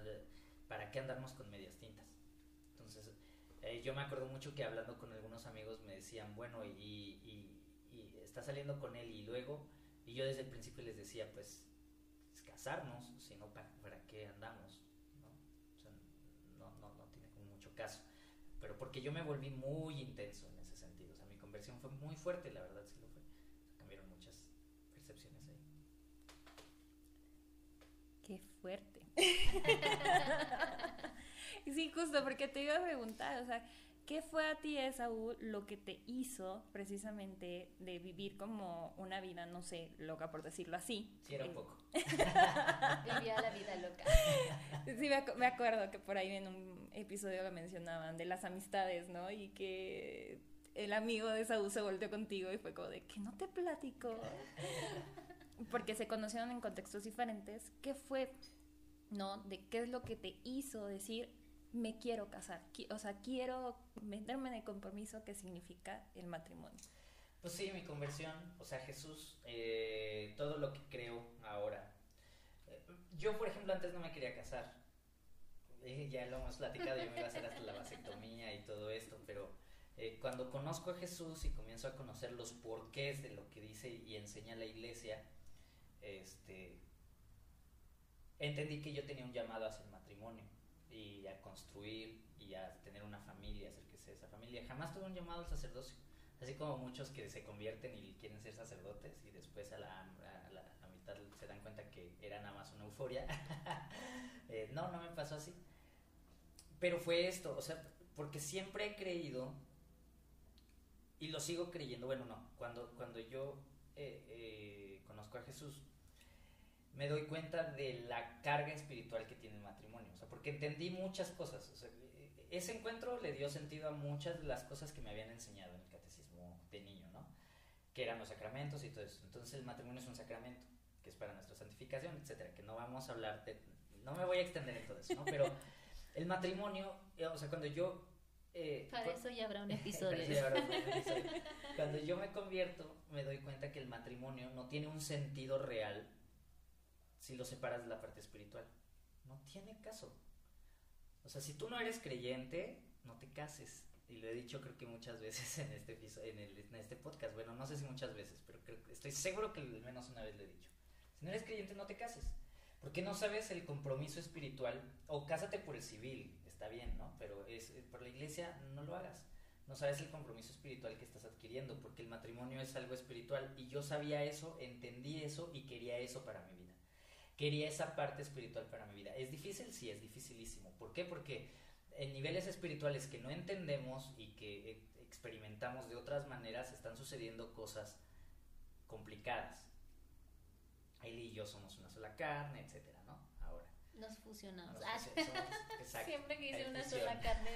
¿para qué andarnos con medias tintas? Entonces, eh, yo me acuerdo mucho que hablando con algunos amigos me decían, bueno, y, y, y está saliendo con él y luego, y yo desde el principio les decía, pues, es casarnos, si no, ¿para, para qué andamos? ¿no? O sea, no, no, no tiene como mucho caso. Pero porque yo me volví muy intenso en ese sentido, o sea, mi conversión fue muy fuerte, la verdad sí lo fue. O sea, cambiaron muchas percepciones ahí. Qué fuerte. Sí, justo, porque te iba a preguntar, o sea, ¿qué fue a ti, Esaú, lo que te hizo precisamente de vivir como una vida, no sé, loca por decirlo así? Sí, era un poco. Vivía la vida loca. Sí, me, acu- me acuerdo que por ahí en un episodio lo mencionaban de las amistades, ¿no? Y que el amigo de Saúl se volteó contigo y fue como de que no te platico. Porque se conocieron en contextos diferentes. ¿Qué fue ¿no? De qué es lo que te hizo decir, me quiero casar, o sea, quiero meterme en el compromiso que significa el matrimonio. Pues sí, mi conversión, o sea, Jesús, eh, todo lo que creo ahora. Eh, yo, por ejemplo, antes no me quería casar. Eh, ya lo hemos platicado, yo me iba a hacer hasta la vasectomía y todo esto, pero cuando conozco a Jesús y comienzo a conocer los porqués de lo que dice y enseña la iglesia, este, entendí que yo tenía un llamado hacia el matrimonio y a construir y a tener una familia, hacer que sea esa familia. Jamás tuve un llamado al sacerdocio. Así como muchos que se convierten y quieren ser sacerdotes y después a la, a mitad se dan cuenta que era nada más una euforia. Eh, no, no me pasó así. Pero fue esto, o sea, porque siempre he creído y lo sigo creyendo. Bueno, no, cuando, cuando yo eh, eh, conozco a Jesús, me doy cuenta de la carga espiritual que tiene el matrimonio. O sea, porque entendí muchas cosas. O sea, ese encuentro le dio sentido a muchas de las cosas que me habían enseñado en el catecismo de niño, ¿no? Que eran los sacramentos y todo eso. Entonces el matrimonio es un sacramento, que es para nuestra santificación, etcétera, que no vamos a hablar de... No me voy a extender en todo eso, ¿no? Pero el matrimonio, eh, o sea, cuando yo... Eh, para eso ya habrá un episodio. Cuando yo me convierto, me doy cuenta que el matrimonio no tiene un sentido real si lo separas de la parte espiritual. No tiene caso. O sea, si tú no eres creyente, no te cases. Y lo he dicho creo que muchas veces en este, en, en este podcast. Bueno, no sé si muchas veces, pero estoy seguro que al menos una vez lo he dicho. Si no eres creyente, no te cases. Porque no sabes el compromiso espiritual. O cásate por el civil, está bien, ¿no? Pero es, eh, por la iglesia no lo hagas. No sabes el compromiso espiritual que estás adquiriendo, porque el matrimonio es algo espiritual. Y yo sabía eso, entendí eso y quería eso para mi vida quería esa parte espiritual para mi vida. ¿Es difícil? Sí, es dificilísimo. ¿Por qué? Porque en niveles espirituales que no entendemos y que eh, experimentamos de otras maneras están sucediendo cosas complicadas. Él y yo somos una sola carne, etcétera, ¿no? Ahora. Nos fusionamos. Ah. Siempre que hice una sola carne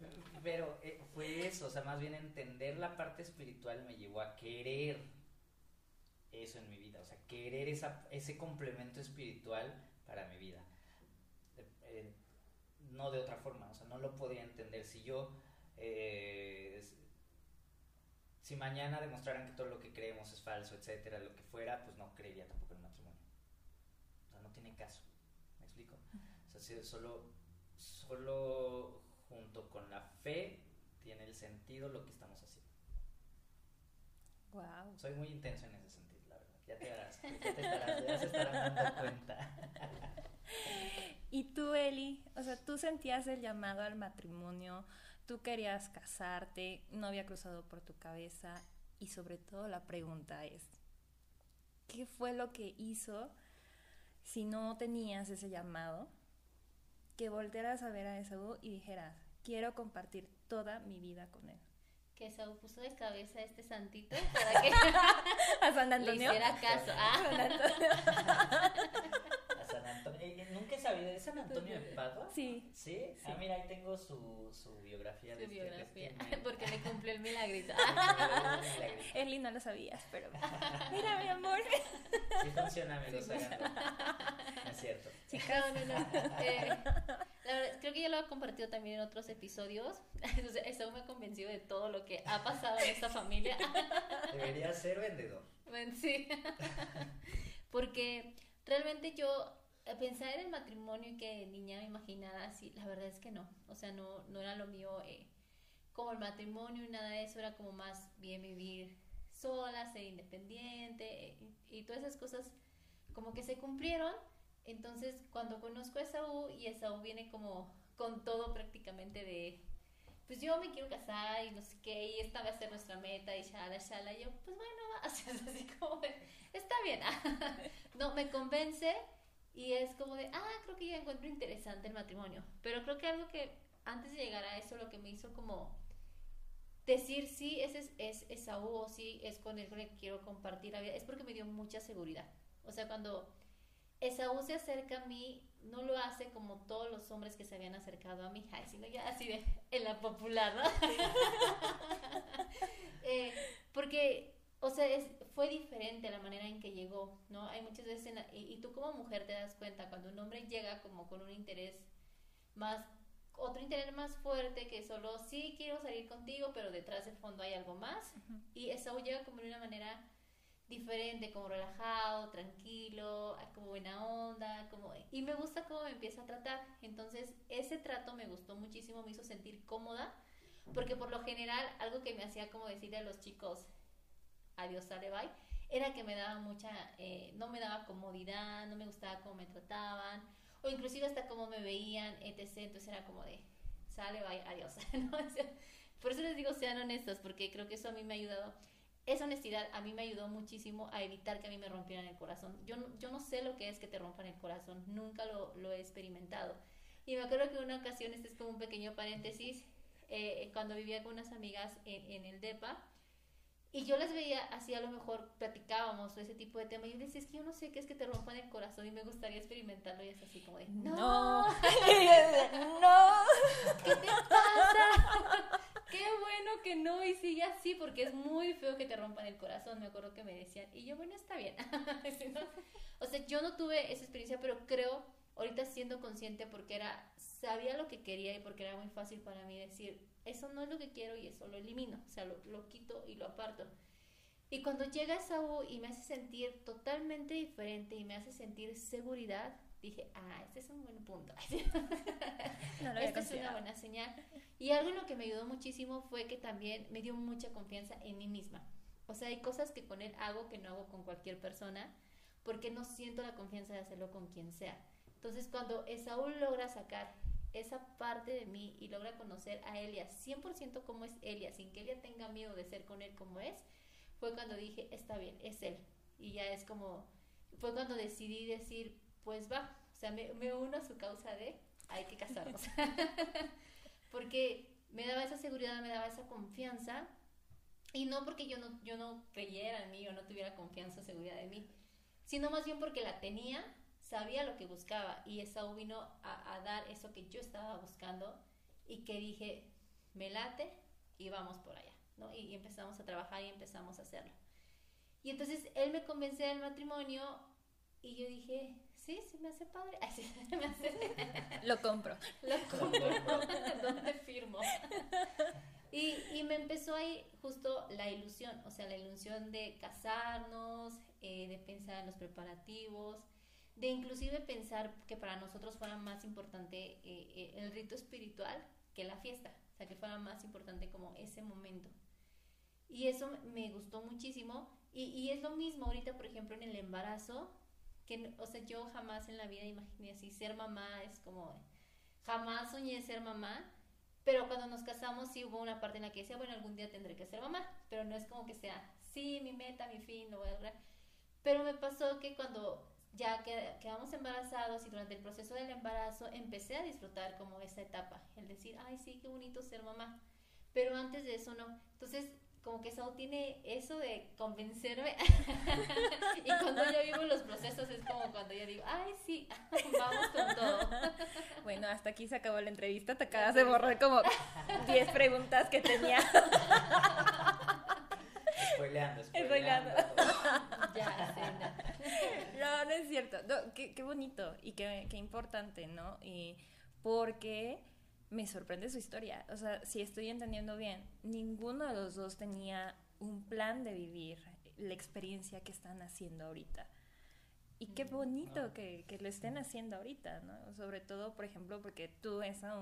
me Pero eh, fue eso, o sea, más bien entender la parte espiritual me llevó a querer eso en mi vida, o sea, querer esa, ese complemento espiritual para mi vida. Eh, no de otra forma, o sea, no lo podía entender. Si yo, eh, si mañana demostraran que todo lo que creemos es falso, etcétera, lo que fuera, pues no creería tampoco en matrimonio. O sea, no tiene caso. ¿Me explico? O sea, solo, solo junto con la fe tiene el sentido lo que estamos haciendo. Wow. Soy muy intenso en ese sentido. Ya te darás, ya te estarás, ya se estarán dando cuenta. Y tú, Eli, o sea, tú sentías el llamado al matrimonio, tú querías casarte, no había cruzado por tu cabeza y sobre todo la pregunta es, ¿qué fue lo que hizo si no tenías ese llamado? Que voltearas a ver a Esaú y dijeras, quiero compartir toda mi vida con él que se puso de cabeza a este santito para que a San Antonio le hiciera caso. Ah. A San Antonio. Nunca he sabido, ¿es San Antonio de Padua? Sí. sí. Ah, mira, ahí tengo su, su biografía. Su de este biografía, porque le cumplió el milagrito. Eli, no lo sabías, pero mira, mi amor. Sí funciona, amigos, sí, es cierto. Sí, no, no, no. Eh, la verdad, creo que ya lo he compartido también en otros episodios. Eso me ha convencido de todo lo que ha pasado en esta familia. Debería ser vendedor. Sí. Porque realmente yo pensar en el matrimonio y que niña me imaginaba así, la verdad es que no. O sea, no, no era lo mío eh, como el matrimonio y nada de eso. Era como más bien vivir sola, ser independiente eh, y todas esas cosas como que se cumplieron entonces, cuando conozco a Esaú y Esaú viene como con todo prácticamente de, pues yo me quiero casar y no sé qué, y esta va a ser nuestra meta y shala, shala, y yo, pues bueno, así, así como, está bien, no, me convence y es como de, ah, creo que ya encuentro interesante el matrimonio, pero creo que algo que antes de llegar a eso, lo que me hizo como decir sí, ese es, es Esaú o sí es con él con el que quiero compartir la vida, es porque me dio mucha seguridad. O sea, cuando Esaú se acerca a mí, no lo hace como todos los hombres que se habían acercado a mí, sino ya así de en la popular, ¿no? Eh, porque o sea, es, fue diferente la manera en que llegó, ¿no? Hay muchas veces, y, y, tú como mujer te das cuenta cuando un hombre llega como con un interés más, otro interés más fuerte que solo, sí quiero salir contigo, pero detrás del fondo hay algo más. Y eso llega como de una manera diferente, como relajado, tranquilo, como buena onda, como y me gusta cómo me empieza a tratar. Entonces, ese trato me gustó muchísimo, me hizo sentir cómoda, porque por lo general algo que me hacía como decirle a los chicos adiós, sale bye, era que me daba mucha eh, no me daba comodidad, no me gustaba cómo me trataban o inclusive hasta cómo me veían, etc. Entonces era como de sale bye, adiós. por eso les digo sean honestos, porque creo que eso a mí me ha ayudado esa honestidad a mí me ayudó muchísimo a evitar que a mí me rompieran el corazón. Yo, yo no sé lo que es que te rompan el corazón, nunca lo, lo he experimentado. Y me acuerdo que una ocasión, este es como un pequeño paréntesis, eh, cuando vivía con unas amigas en, en, el DEPA, y yo las veía así, a lo mejor platicábamos o ese tipo de tema, y yo decía, es que yo no sé qué es que te rompan el corazón y me gustaría experimentarlo, y es así como de, no, no, no. ¿qué te pasa? qué bueno que no y sigue así porque es muy feo que te rompan el corazón, me acuerdo que me decían. Y yo, bueno, está bien. o sea, yo no tuve esa experiencia, pero creo, ahorita siendo consciente porque era, sabía lo que quería y porque era muy fácil para mí decir, eso no es lo que quiero y eso lo elimino, o sea, lo, lo quito y lo aparto. Y cuando llega Saúl y me hace sentir totalmente diferente y me hace sentir seguridad, dije, ah, este es un buen punto. Esta es una buena señal. Y algo en lo que me ayudó muchísimo fue que también me dio mucha confianza en mí misma. O sea, hay cosas que con él hago que no hago con cualquier persona porque no siento la confianza de hacerlo con quien sea. Entonces, cuando Esaúl logra sacar esa parte de mí y logra conocer a Elia 100% como es Elia, sin que Elia tenga miedo de ser con él como es, fue cuando dije, está bien, es él. Y ya es como, fue cuando decidí decir, pues va, o sea, me, me uno a su causa de hay que casarnos. porque me daba esa seguridad, me daba esa confianza, y no porque yo no, yo no creyera en mí o no tuviera confianza o seguridad en mí, sino más bien porque la tenía, sabía lo que buscaba, y Esaú vino a, a dar eso que yo estaba buscando, y que dije, me late y vamos por allá, ¿no? Y, y empezamos a trabajar y empezamos a hacerlo. Y entonces él me convence del matrimonio y yo dije, sí, sí me hace padre. Ay, sí, me hace... Lo compro. Lo compro. ¿Dónde firmo? Y, y, me empezó ahí justo la ilusión, o sea, la ilusión de casarnos, eh, de pensar en los preparativos, de inclusive pensar que para nosotros fuera más importante eh, eh, el rito espiritual que la fiesta, o sea, que fuera más importante como ese momento. Y eso me gustó muchísimo. Y, y es lo mismo ahorita, por ejemplo, en el embarazo, que, o sea, yo jamás en la vida imaginé así, ser mamá es como, jamás soñé ser mamá, pero cuando nos casamos sí hubo una parte en la que decía, bueno, algún día tendré que ser mamá, pero no es como que sea, sí, mi meta, mi fin, lo voy a lograr. Pero me pasó que cuando ya quedamos embarazados y durante el proceso del embarazo empecé a disfrutar como esa etapa, el decir, ay, sí, qué bonito ser mamá. Pero antes de eso no. Entonces, como que Sao tiene eso de convencerme. y cuando yo vivo los procesos es como cuando yo digo, ay, sí, vamos con todo. bueno, hasta aquí se acabó la entrevista. Te acabas de borrar como 10 preguntas que tenía. Spoileando, spoileando. Ya, sí, no. no, es cierto. qué, qué, bonito y qué, qué importante, ¿no? Y porque me sorprende su historia. O sea, si estoy entendiendo bien, ninguno de los dos tenía un plan de vivir la experiencia que están haciendo ahorita. Y qué bonito que, que, lo estén haciendo ahorita, ¿no? Sobre todo, por ejemplo, porque tú, esa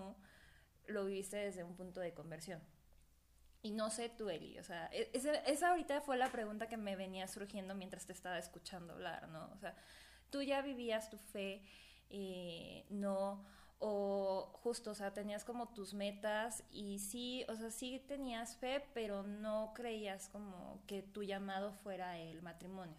lo viviste desde un punto de conversión. Y no sé tú, Eli, o sea, e, esa, ahorita fue la pregunta que me venía surgiendo mientras te estaba escuchando hablar, ¿no? O sea, tú ya vivías tu fe, y no o justo, o sea, tenías como tus metas y sí, o sea, sí tenías fe, pero no creías como que tu llamado fuera el matrimonio.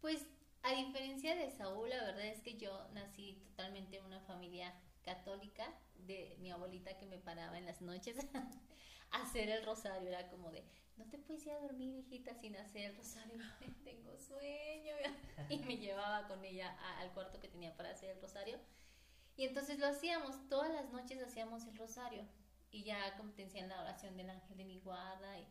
Pues a diferencia de Saúl, la verdad es que yo nací totalmente en una familia católica de mi abuelita que me paraba en las noches hacer el rosario, era como de, no te puedes ir a dormir, hijita, sin hacer el rosario, tengo sueño, y me llevaba con ella al cuarto que tenía para hacer el rosario y entonces lo hacíamos, todas las noches hacíamos el rosario y ya como te decían la oración del ángel de mi guarda y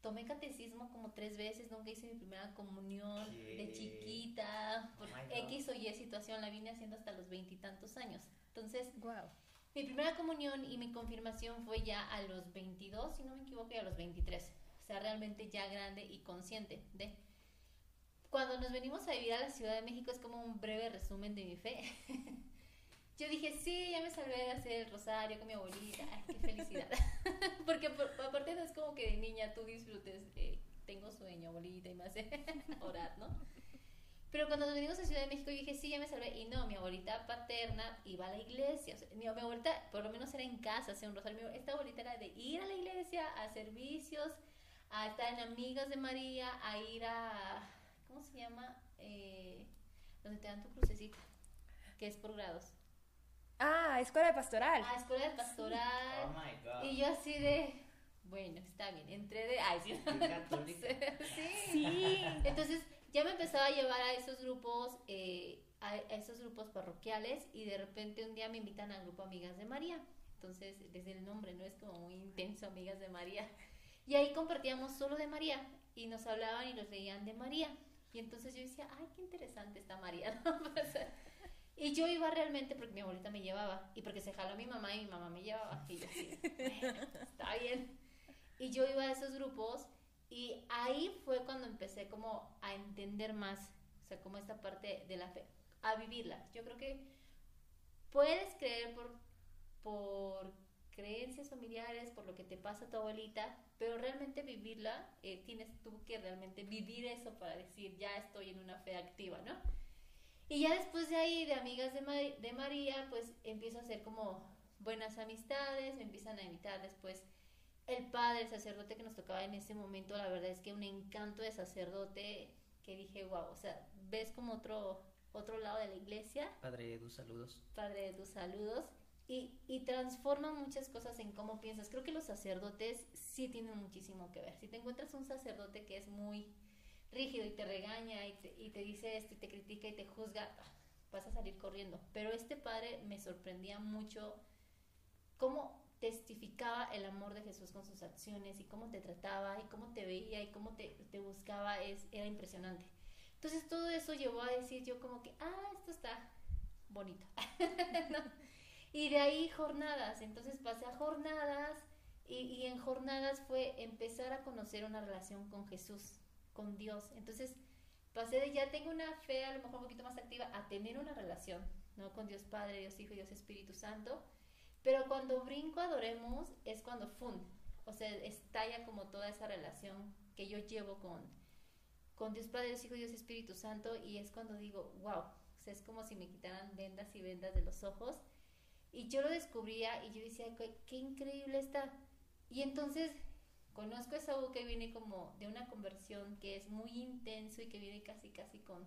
tomé catecismo como tres veces, nunca hice mi primera comunión ¿Qué? de chiquita, por Oh. X o Y situación, la vine haciendo hasta los veintitantos años. Entonces, Wow. Mi primera comunión y mi confirmación fue ya a los 22, si no me equivoco, y a los 23. O sea, realmente ya grande y consciente de... Cuando nos venimos a vivir a la Ciudad de México es como un breve resumen de mi fe. Yo dije, sí, ya me salvé de hacer el rosario con mi abuelita. Ay, qué felicidad. Porque por- aparte no es como que de niña tú disfrutes, eh, tengo sueño, abuelita, y me hace orar, ¿no? Pero cuando nos venimos a Ciudad de México, yo dije, sí, ya me salvé. Y no, mi abuelita paterna iba a la iglesia. O sea, mi, mi abuelita, por lo menos era en casa, hacer un rosario. Mi- Esta abuelita era de ir a la iglesia, a servicios, a estar en Amigas de María, a ir a. ¿Cómo se llama? Eh, donde te dan tu crucecita, que es por grados. Ah, escuela de pastoral. A escuela de pastoral. Oh my god. Y yo así de. Bueno, está bien. Entré de. Ay, sí. Sí. Sí. Entonces ya me empezaba a llevar a esos grupos, eh, a, a esos grupos parroquiales y de repente un día me invitan al grupo Amigas de María. Entonces, desde el nombre, ¿no? Es como muy intenso, Amigas de María. Y ahí compartíamos solo de María y nos hablaban y nos leían de María. Y entonces yo decía, ay, qué interesante está María, ¿no? Y yo iba realmente porque mi abuelita me llevaba y porque se jaló mi mamá y mi mamá me llevaba. Y yo así, bueno, está bien. Y yo iba a esos grupos y ahí fue cuando empecé como a entender más, o sea, como esta parte de la fe, a vivirla. Yo creo que puedes creer por, por creencias familiares, por lo que te pasa a tu abuelita, pero realmente vivirla, eh, tienes tú que realmente vivir eso para decir, ya estoy en una fe activa, ¿no? Y ya después de ahí, de amigas de, Mari- de María, pues empiezo a hacer como buenas amistades, me empiezan a invitar después el padre, el sacerdote que nos tocaba en ese momento, la verdad es que un encanto de sacerdote que dije, wow, o sea, ves como otro, otro lado de la iglesia, Padre Edu, saludos. padre de tus saludos, y, y transforma muchas cosas en cómo piensas. Creo que los sacerdotes sí tienen muchísimo que ver. Si te encuentras un sacerdote que es muy rígido y te regaña y te, y te dice esto y te critica y te juzga, ah, vas a salir corriendo. Pero este padre me sorprendía mucho cómo testificaba el amor de Jesús con sus acciones y cómo te trataba y cómo te veía y cómo te, te buscaba, es, era impresionante. Entonces todo eso llevó a decir yo como que, ah, esto está bonito. ¿no? Y de ahí jornadas, entonces pasé a jornadas y, y en jornadas fue empezar a conocer una relación con Jesús, con Dios. Entonces pasé de ya tengo una fe a lo mejor un poquito más activa a tener una relación, ¿no? Con Dios Padre, Dios Hijo y Dios Espíritu Santo. Pero cuando brinco adoremos es cuando fun, o sea, estalla como toda esa relación que yo llevo con, con Dios Padre, Dios Hijo Dios Espíritu Santo y es cuando digo, wow, o sea, es como si me quitaran vendas y vendas de los ojos y yo lo descubría y yo decía, qué, increíble está. Y entonces conozco a Saúl que viene como de una conversión que es muy intenso y que viene casi, casi con,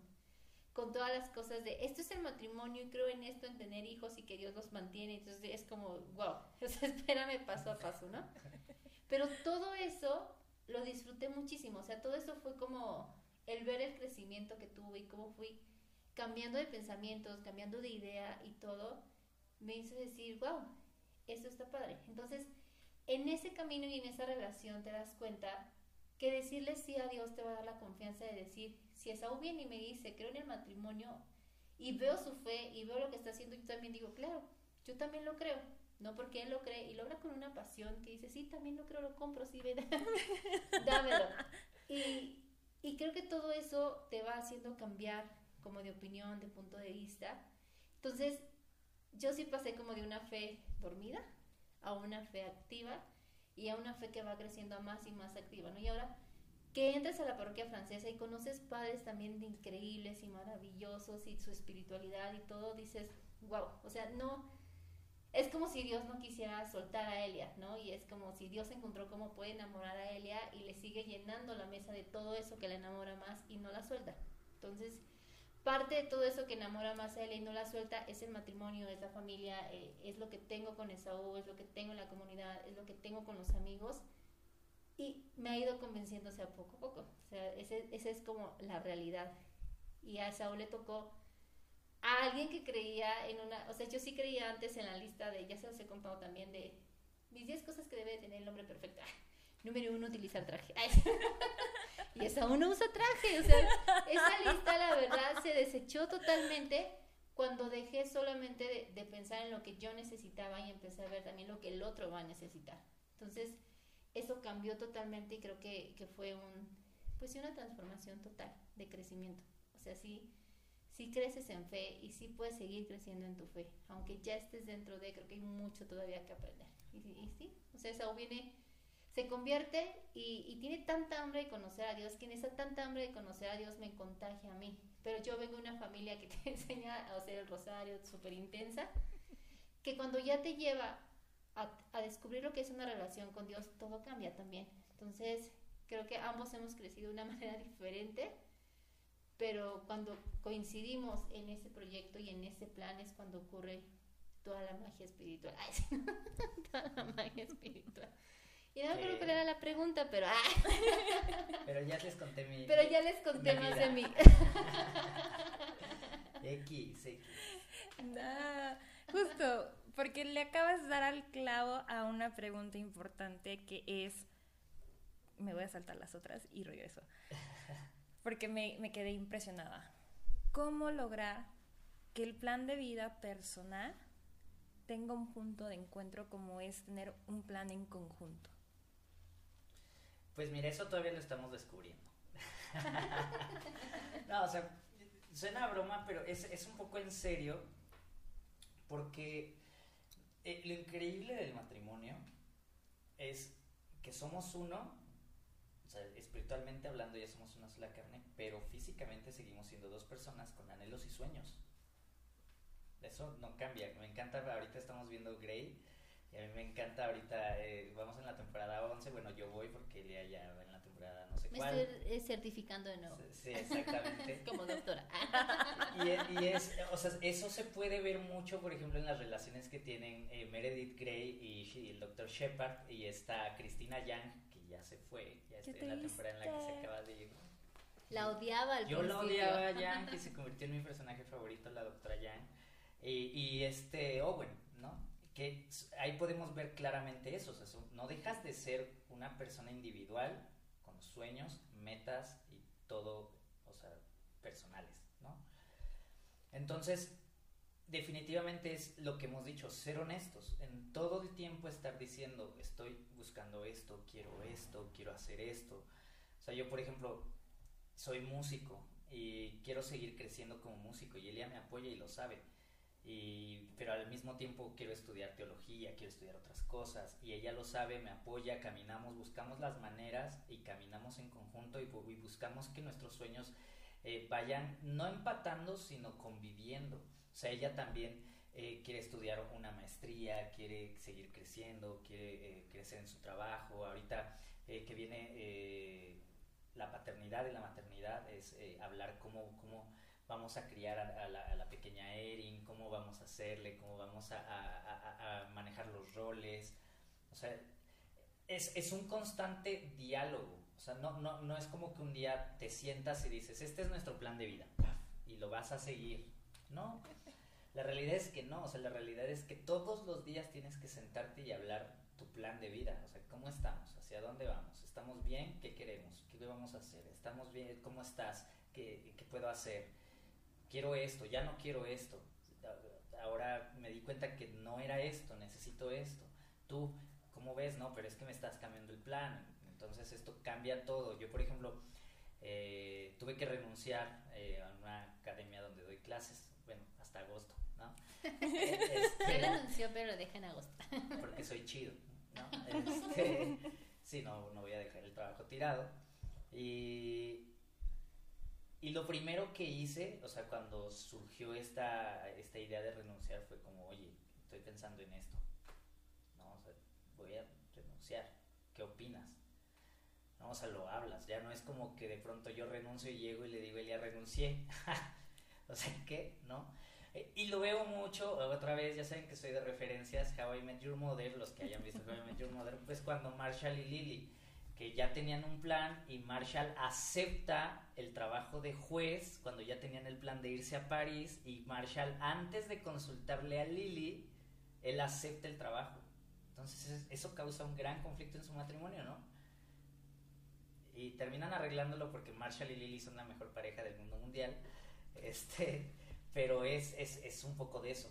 con todas las cosas de esto es el matrimonio y creo en esto, en tener hijos y que Dios los mantiene. Entonces es como, wow, espérame paso a paso, ¿no? Pero todo eso lo disfruté muchísimo, o sea, todo eso fue como el ver el crecimiento que tuve y cómo fui cambiando de pensamientos, cambiando de idea y todo, me hizo decir, wow, esto está padre. Entonces, en ese camino y en esa relación te das cuenta que decirle sí a Dios te va a dar la confianza de decir, si Esaú viene y me dice, creo en el matrimonio y veo su fe y veo lo que está haciendo, yo también digo, claro, yo también lo creo. No porque él lo cree y lo habla con una pasión que dice, sí, también lo creo, lo compro, sí, ven, dámelo. Y, y creo que todo eso te va haciendo cambiar como de opinión, de punto de vista. Entonces, yo sí pasé como de una fe dormida a una fe activa y a una fe que va creciendo más y más activa, ¿no? Y ahora que entres a la parroquia francesa y conoces padres también de increíbles y maravillosos y su espiritualidad y todo, dices, wow, o sea, no, es como si Dios no quisiera soltar a Elia, ¿no? Y es como si Dios encontró cómo puede enamorar a Elia y le sigue llenando la mesa de todo eso que la enamora más y no la suelta. Entonces, parte de todo eso que enamora más a Elia y no la suelta es el matrimonio, es la familia, eh, es lo que tengo con Esaú, es lo que tengo en la comunidad, es lo que tengo con los amigos. Y me ha ido convenciéndose a poco a poco. O sea, esa es como la realidad. Y a Esaú le tocó a alguien que creía en una, o sea, yo sí creía antes en la lista de, ya se los he contado también, de mis 10 cosas que debe tener el hombre perfecto. Número uno, utilizar traje. Y esa uno usa traje. O sea, esa lista, la verdad, se desechó totalmente cuando dejé solamente de, pensar en lo que yo necesitaba y empecé a ver también lo que el otro va a necesitar. Entonces, eso cambió totalmente y creo que, que fue un, pues una transformación total de crecimiento. O sea, sí, sí creces en fe y sí puedes seguir creciendo en tu fe. Aunque ya estés dentro de, creo que hay mucho todavía que aprender. Y, y sí, o sea, eso viene, se convierte y, tiene tanta hambre de conocer a Dios, quien esa tanta hambre de conocer a Dios me contagia a mí. Pero yo vengo de una familia que te enseña a hacer el rosario súper intensa, que cuando ya te lleva a, descubrir lo que es una relación con Dios, todo cambia también. Entonces, creo que ambos hemos crecido de una manera diferente, pero cuando coincidimos en ese proyecto y en ese plan es cuando ocurre toda la magia espiritual. Toda la magia espiritual. Y no me acuerdo cuál era la pregunta, pero... Ah. Pero ya les conté mi... Pero ya les conté más vida. de mí. X, X. Nada, justo, porque le acabas de dar al clavo a una pregunta importante que es, me voy a saltar las otras y regreso, porque me, me quedé impresionada. ¿Cómo lograr que el plan de vida personal tenga un punto de encuentro como es tener un plan en conjunto? Pues mira, eso todavía lo estamos descubriendo. no, o sea, suena a broma, pero es, es un poco en serio, porque eh, lo increíble del matrimonio es que somos uno, o sea, espiritualmente hablando ya somos una sola carne, pero físicamente seguimos siendo dos personas con anhelos y sueños. Eso no cambia. Me encanta, ahorita estamos viendo Grey. Y a mí me encanta ahorita, eh, vamos en la temporada 11, bueno, yo voy porque Lea ya va en la temporada no sé Me cuál. estoy eh, certificando de nuevo. Sí, exactamente. Como doctora. Y, es- y es, o sea, eso se puede ver mucho, por ejemplo, en las relaciones que tienen eh, Meredith Grey y, el Dr. Shepard y está Cristina Young, que ya se fue, ya está en la temporada en la que se acaba de ir. La odiaba al Yo la odiaba a Young y se convirtió en mi personaje favorito, la doctora Young. Y, y este Owen, ¿no? Ahí podemos ver claramente eso, o sea, no dejas de ser una persona individual con sueños, metas y todo, o sea, personales, ¿no? Entonces, definitivamente es lo que hemos dicho, ser honestos, en todo el tiempo estar diciendo, estoy buscando esto, quiero esto, quiero hacer esto. O sea, yo, por ejemplo, soy músico y quiero seguir creciendo como músico y Elia me apoya y lo sabe. Y, pero al mismo tiempo quiero estudiar teología, quiero estudiar otras cosas y ella lo sabe, me apoya, caminamos, buscamos las maneras y caminamos en conjunto y, y buscamos que nuestros sueños eh, vayan no empatando sino conviviendo. O sea, ella también eh, quiere estudiar una maestría, quiere seguir creciendo, quiere eh, crecer en su trabajo. Ahorita eh, que viene eh, la paternidad y la maternidad es eh, hablar cómo, cómo vamos a criar a, la, pequeña Erin, cómo vamos a hacerle, cómo vamos a, a- manejar los roles. O sea, es, es un constante diálogo. O sea, no, no, no es como que un día te sientas y dices, este es nuestro plan de vida, y lo vas a seguir. No, la realidad es que no, o sea, la realidad es que todos los días tienes que sentarte y hablar tu plan de vida, o sea, ¿cómo estamos? ¿Hacia dónde vamos? ¿Estamos bien? ¿Qué queremos? ¿Qué vamos a hacer? ¿Estamos bien? ¿Cómo estás? ¿Qué, qué puedo hacer? Quiero esto, ya no quiero esto. Ahora me di cuenta que no era esto, necesito esto. Tú, ¿cómo ves? No, pero es que me estás cambiando el plan. Entonces esto cambia todo. Yo, por ejemplo, eh, tuve que renunciar eh, a una academia donde doy clases, bueno, hasta agosto, ¿no? Este, Se renunció, pero lo deja en agosto. porque soy chido, ¿no? Este, sí, no, no voy a dejar el trabajo tirado. Y, y lo primero que hice, o sea, cuando surgió esta, esta idea de renunciar fue como, oye, estoy pensando en esto, ¿no? O sea, voy a renunciar, ¿qué opinas? No, o sea, lo hablas, ya no es como que de pronto yo renuncio y llego y le digo, Elia, renuncié. o sea, ¿qué? ¿No? Eh, Y lo veo mucho, otra vez, ya saben que soy de referencias, How I Met Your Mother, los que hayan visto How I Met Your Mother, pues cuando Marshall y Lily, que ya tenían un plan y Marshall acepta el trabajo de juez cuando ya tenían el plan de irse a París y Marshall antes de consultarle a Lily, él acepta el trabajo. Entonces es- eso causa un gran conflicto en su matrimonio, ¿no? y terminan arreglándolo porque Marshall y Lily son la mejor pareja del mundo mundial. Este, pero es, es, es un poco de eso.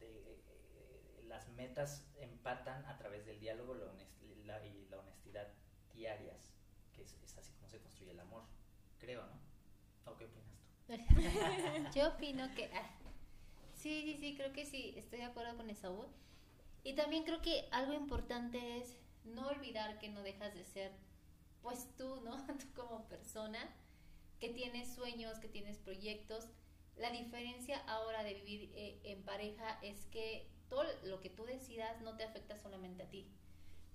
De, eh, las metas empatan a través del diálogo la, y la honestidad diarias, que es, es, así como se construye el amor, creo, ¿no? ¿O qué opinas tú? Yo opino que... Ah, sí, sí, sí, creo que sí, estoy de acuerdo con Esaú. Y también creo que algo importante es no olvidar que no dejas de ser, pues tú, ¿no? Tú como persona que tienes sueños, que tienes proyectos. La diferencia ahora de vivir eh, en pareja es que todo lo que tú decidas no te afecta solamente a ti.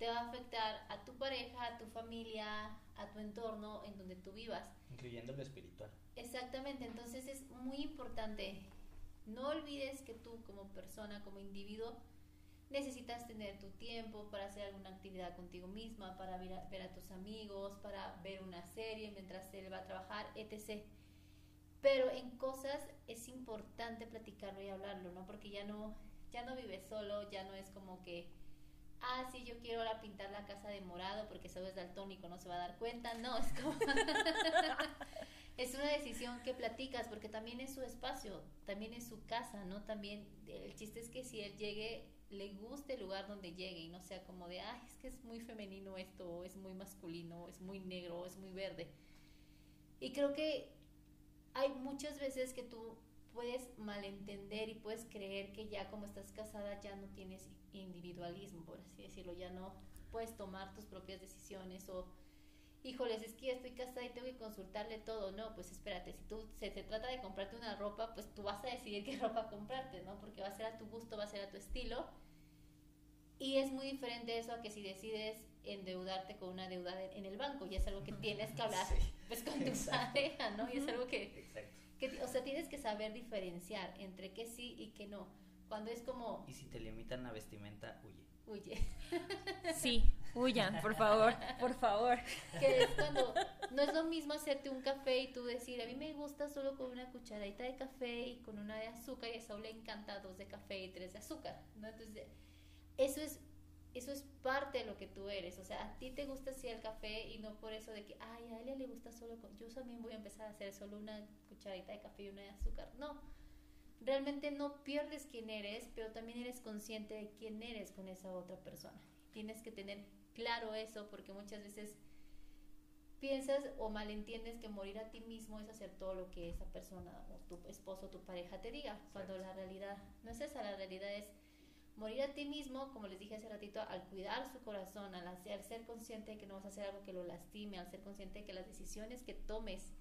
Te va a afectar a tu pareja, a tu familia, a tu entorno en donde tú vivas. Incluyendo lo espiritual. Exactamente, entonces es muy importante. No olvides que tú como persona, como individuo, necesitas tener tu tiempo para hacer alguna actividad contigo misma, para ver a, ver a, tus amigos, para ver una serie mientras él va a trabajar, etc. Pero en cosas es importante platicarlo y hablarlo, ¿no? Porque ya no, ya no vives solo, ya no es como que, ah, sí, yo quiero ahora pintar la casa de morado porque sabes daltónico, no se va a dar cuenta. No, es como... es una decisión que platicas porque también es su espacio, también es su casa, ¿no? También el chiste es que si él llegue le guste el lugar donde llegue y no sea como de, ay, es que es muy femenino esto, o es muy masculino, es muy negro, es muy verde. Y creo que hay muchas veces que tú puedes malentender y puedes creer que ya como estás casada ya no tienes individualismo, por así decirlo, ya no puedes tomar tus propias decisiones o, híjoles, es que ya estoy casada y tengo que consultarle todo. No, pues espérate, si tú se, se, trata de comprarte una ropa, pues tú vas a decidir qué ropa comprarte, ¿no? Porque va a ser a tu gusto, va a ser a tu estilo y es muy diferente eso a que si decides endeudarte con una deuda en el banco, ya es algo que tienes que hablar pues con tu pareja, ¿no? Y es algo que, que, o sea, tienes que saber diferenciar entre qué sí y qué no. Cuando es como... Y si te limitan la vestimenta, huye. Huye. Sí, huyan, por favor, por favor. Que es cuando no es lo mismo hacerte un café y tú decir, a mí me gusta solo con una cucharadita de café y con una de azúcar y a Saúl le encanta dos de café y tres de azúcar, ¿no? Entonces eso es eso es parte de lo que tú eres, o sea, a ti te gusta así el café y no por eso de que, ay, a ella le gusta solo, con... yo también voy a empezar a hacer solo una cucharadita de café y una de azúcar, no, realmente no pierdes quién eres, pero también eres consciente de quién eres con esa otra persona, tienes que tener claro eso porque muchas veces piensas o malentiendes que morir a ti mismo es hacer todo lo que esa persona o tu esposo o tu pareja te diga, cuando la realidad no es esa, la realidad es morir a ti mismo, como les dije hace ratito, al cuidar su corazón, al, ser consciente de que no vas a hacer algo que lo lastime, al ser consciente de que las decisiones que tomes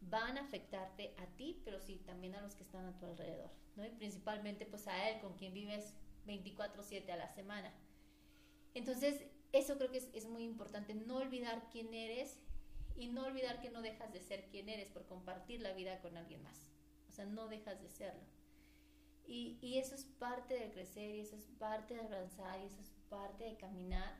van a afectarte a ti, pero sí también a los que están a tu alrededor, ¿no? Y principalmente pues a él con quien vives 24/7 a la semana. Entonces, eso creo que es, es muy importante, no olvidar quién eres y no olvidar que no dejas de ser quien eres por compartir la vida con alguien más. O sea, no dejas de serlo. Y, eso es parte de crecer, y eso es parte de avanzar, y eso es parte de caminar.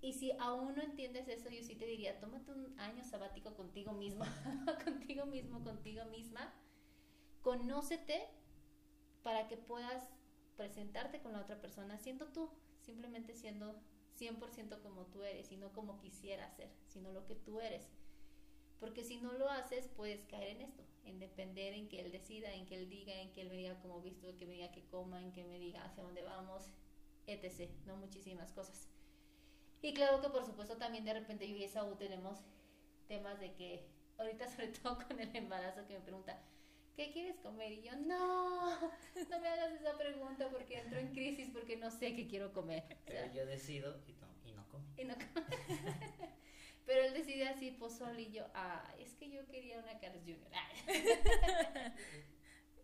Y si aún no entiendes eso, yo sí te diría, tómate un año sabático contigo mismo, contigo mismo, contigo misma. Conócete para que puedas presentarte con la otra persona siendo tú, simplemente siendo 100% como tú eres y no como quisiera ser, sino lo que tú eres. Porque si no lo haces, puedes caer en esto, en depender en que él decida, en que él diga, en que él me diga cómo visto, que me diga que coma, en que me diga hacia dónde vamos, etc. No muchísimas cosas. Y claro que por supuesto también de repente yo y Esaú tenemos temas de que ahorita sobre todo con el embarazo que me pregunta, ¿qué quieres comer? Y yo, no, no me hagas esa pregunta porque entro en crisis porque no sé qué quiero comer. Pero yo decido y no, y no como. Y no como. Pero él decide así, pozole, y yo, ah, es que yo quería una Carlos Junior.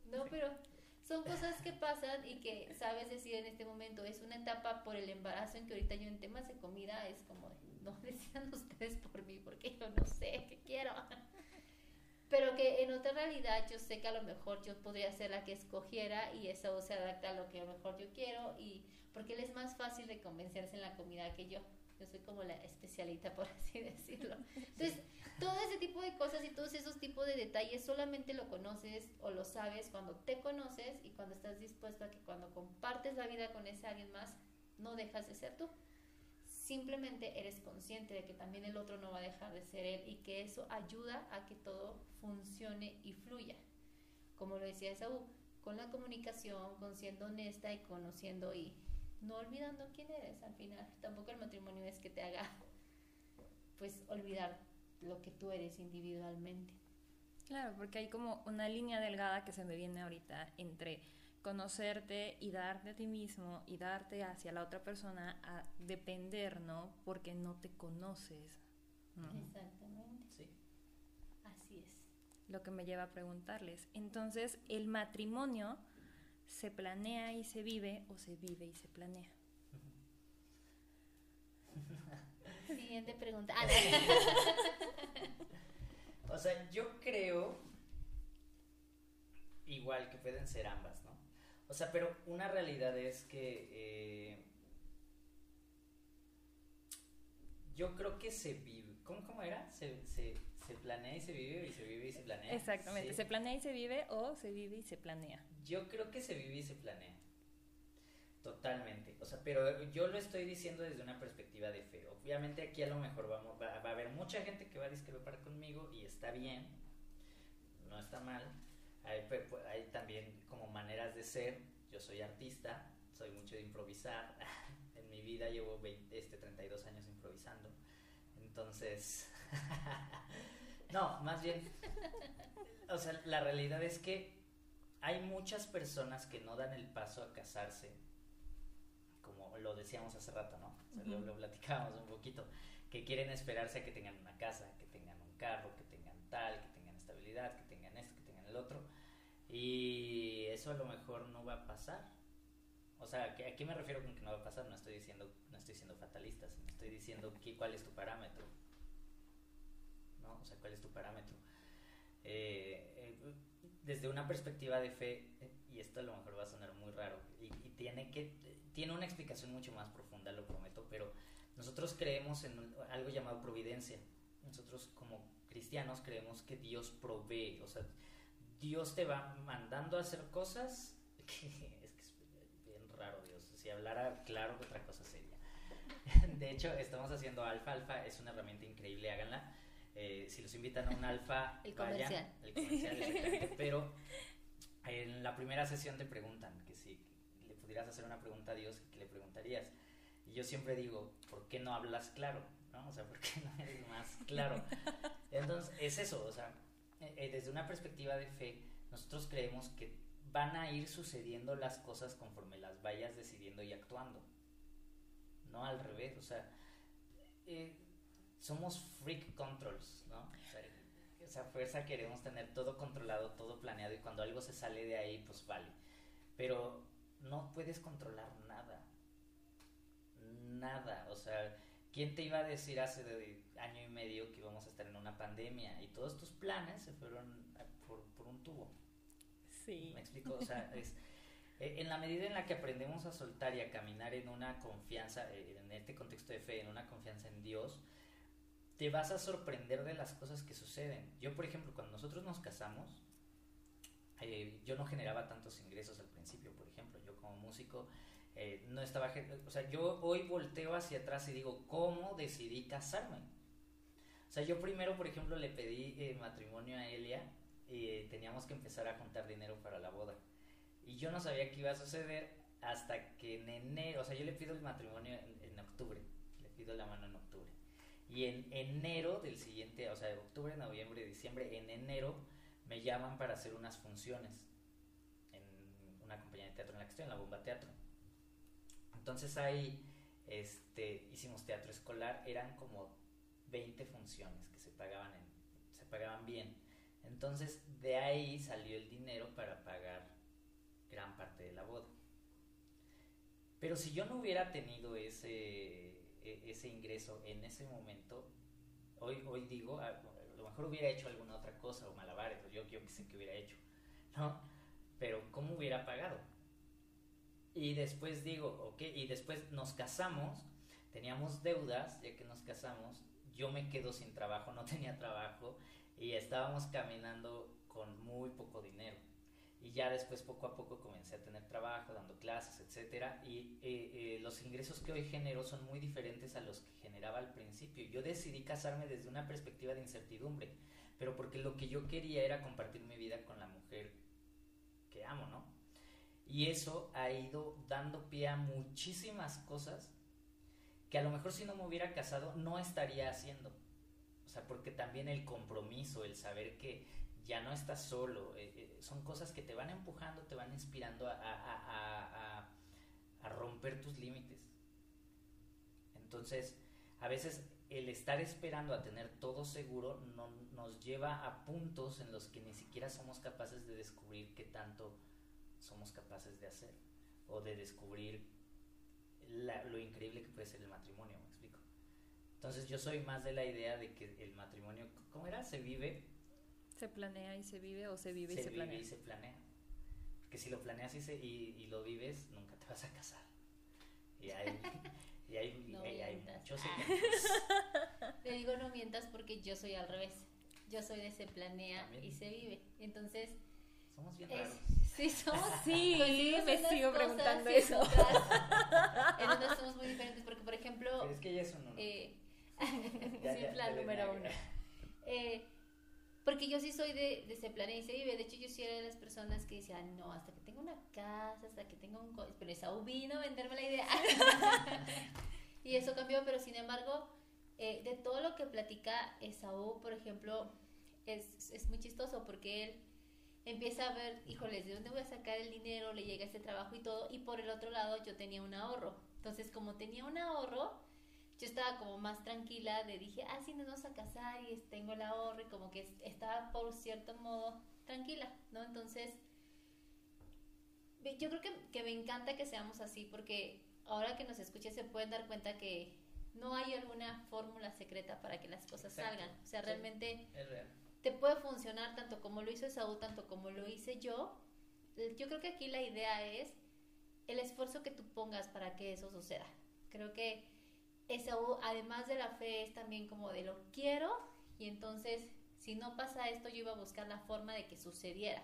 no, pero son cosas que pasan y que sabes decir en este momento. Es una etapa por el embarazo en que ahorita yo en temas de comida es como, no decían ustedes por mí, porque yo no sé qué quiero. Pero que en otra realidad yo sé que a lo mejor yo podría ser la que escogiera y eso se adapta a lo que a lo mejor yo quiero y porque él es más fácil de convencerse en la comida que yo yo soy como la especialita, por así decirlo. Entonces, todo ese tipo de cosas y todos esos tipos de detalles solamente lo conoces o lo sabes cuando te conoces y cuando estás dispuesto a que cuando compartes la vida con ese alguien más, no dejas de ser tú. simplemente eres consciente de que también el otro no va a dejar de ser él y que eso ayuda a que todo funcione y fluya. Como lo decía Esaú, con la comunicación, con siendo honesta y conociendo y no olvidando quién eres al final. Tampoco el matrimonio es que te haga pues olvidar lo que tú eres individualmente. Claro, porque hay como una línea delgada que se me viene ahorita entre conocerte y darte a ti mismo y darte hacia la otra persona a depender, ¿no? Porque no te conoces. Exactamente. Sí. Así es. Lo que me lleva a preguntarles. Entonces, ¿el matrimonio se planea y se vive o se vive y se planea? Siguiente pregunta. Ah, O sea, yo creo igual que pueden ser ambas, ¿no? O sea, pero una realidad es que eh, yo creo que se vive. ¿Cómo, cómo era? Se, se, se planea y se vive y se vive y se planea. Exactamente, Sí. se planea y se vive o se vive y se planea. Yo creo que se vive y se planea. Totalmente. O sea, pero yo lo estoy diciendo desde una perspectiva de fe. Obviamente aquí a lo mejor vamos, va, va a haber mucha gente que va a discrepar conmigo y está bien. No está mal. Hay, hay también como maneras de ser. Yo soy artista, soy mucho de improvisar. En mi vida llevo 20, este, 32 años improvisando. Entonces, no, más bien, o sea, la realidad es que hay muchas personas que no dan el paso a casarse, como lo decíamos hace rato, ¿no? O sea, lo, lo platicábamos un poquito, que quieren esperarse a que tengan una casa, que tengan un carro, que tengan tal, que tengan estabilidad, que tengan esto, que tengan el otro, y eso a lo mejor no va a pasar. O sea, ¿a qué me refiero con que no va a pasar? No estoy diciendo, no estoy siendo fatalista, sino estoy diciendo que, cuál es tu parámetro. ¿No? O sea, cuál es tu parámetro. Eh, eh, desde una perspectiva de fe, y esto a lo mejor va a sonar muy raro, y, y tiene que tiene una explicación mucho más profunda, lo prometo, pero nosotros creemos en algo llamado providencia. Nosotros como cristianos creemos que Dios provee, o sea, Dios te va mandando a hacer cosas que es que es bien raro Dios. Si hablara claro, otra cosa sería. De hecho, estamos haciendo Alfa. Alfa es una herramienta increíble, háganla. Eh, si los invitan a un Alfa, El vayan. comercial. El comercial, exactamente. Pero en la primera sesión te preguntan que si le pudieras hacer una pregunta a Dios, ¿qué le preguntarías? Y yo siempre digo, ¿por qué no hablas claro? ¿No? O sea, ¿por qué no eres más claro? Entonces, es eso, o sea, eh, eh, desde una perspectiva de fe, nosotros creemos que van a ir sucediendo las cosas conforme las vayas decidiendo y actuando. No al revés, o sea, eh, somos freak controls, ¿no? O sea, esa fuerza queremos tener todo controlado, todo planeado y cuando algo se sale de ahí, pues vale. Pero no puedes controlar nada. Nada, o sea, ¿quién te iba a decir hace año y medio que íbamos a estar en una pandemia y todos tus planes se fueron por un tubo? Sí. ¿Me explico? O sea, es, eh, en la medida en la que aprendemos a soltar y a caminar en una confianza, eh, en este contexto de fe, en una confianza en Dios, te vas a sorprender de las cosas que suceden. Yo, por ejemplo, cuando nosotros nos casamos, eh, yo no generaba tantos ingresos al principio, por ejemplo, yo como músico eh, no estaba, o sea, yo hoy volteo hacia atrás y digo, ¿cómo decidí casarme? O sea, yo primero, por ejemplo, le pedí eh, matrimonio a Elia eh, teníamos que empezar a juntar dinero para la boda. Y yo no sabía qué iba a suceder hasta que en enero, o sea, yo le pido el matrimonio en, en octubre, le pido la mano en octubre. Y en enero del siguiente, o sea, octubre, noviembre, diciembre, en enero me llaman para hacer unas funciones en una compañía de teatro en la que estoy, en la Bomba Teatro. Entonces ahí este, hicimos teatro escolar, eran como 20 funciones que se pagaban, en, se pagaban bien. Entonces de ahí salió el dinero para pagar gran parte de la boda. Pero si yo no hubiera tenido ese, e- ese ingreso en ese momento, hoy, hoy digo, a, lo mejor hubiera hecho alguna otra cosa o malabares, yo, yo qué sé que hubiera hecho, ¿no? Pero ¿cómo hubiera pagado? Y después digo, ok, y después nos casamos, teníamos deudas, ya que nos casamos, yo me quedo sin trabajo, no tenía trabajo, y estábamos caminando con muy poco dinero. y ya después poco a poco comencé a tener trabajo, dando clases, etcétera, y eh, eh, los ingresos que hoy genero son muy diferentes a los que generaba al principio. Yo decidí casarme desde una perspectiva de incertidumbre, pero porque lo que yo quería era compartir mi vida con la mujer que amo, ¿no? Y eso ha ido dando pie a muchísimas cosas que a lo mejor si no me hubiera casado no estaría haciendo. Sea, porque también el compromiso, el saber que ya no estás solo, eh, eh, son cosas que te van empujando, te van inspirando a, romper tus límites. Entonces, a veces el estar esperando a tener todo seguro no, nos lleva a puntos en los que ni siquiera somos capaces de descubrir qué tanto somos capaces de hacer o de descubrir lo increíble que puede ser el matrimonio, me explico. Entonces yo soy más de la idea de que el matrimonio, ¿cómo era? Se vive ¿Se planea y se vive o se vive y se, planea? Se vive y se planea. Porque si lo planeas y, se, y, lo vives, nunca te vas a casar. Y hay, y hay, no hay, muchos Te digo no mientas porque yo soy al revés. Yo soy de se planea y se vive. Entonces... Somos bien raros. Sí, somos. Sí, me sigo preguntando eso. En otras somos muy diferentes porque, por ejemplo... Pero es que ella es un uno. Sí, plan número uno. Eh, porque yo sí soy de, de ese planeta y se vive. De hecho, yo sí era de las personas que decían, no, hasta que tenga una casa, hasta que tenga un... Pero Esaú vino a venderme la idea. y eso cambió, pero sin embargo, eh, de todo lo que platica Esaú, por ejemplo, es, es muy chistoso porque él empieza a ver, híjoles, ¿de dónde voy a sacar el dinero? Le llega este trabajo y todo. Y por el otro lado, yo tenía un ahorro. Entonces, como tenía un ahorro, yo estaba como más tranquila de dije, ah, sí, nos vamos a casar y tengo el ahorro y como que estaba por cierto modo tranquila, ¿no? Entonces, yo creo que, que me encanta que seamos así porque ahora que nos escuchen se pueden dar cuenta que no hay alguna fórmula secreta para que las cosas salgan. O sea, realmente te puede funcionar tanto como lo hizo Saúl, tanto como lo hice yo. Yo creo que aquí la idea es el esfuerzo que tú pongas para que eso suceda. Creo que eso, además de la fe, es también como de lo quiero y entonces si no pasa esto yo iba a buscar la forma de que sucediera,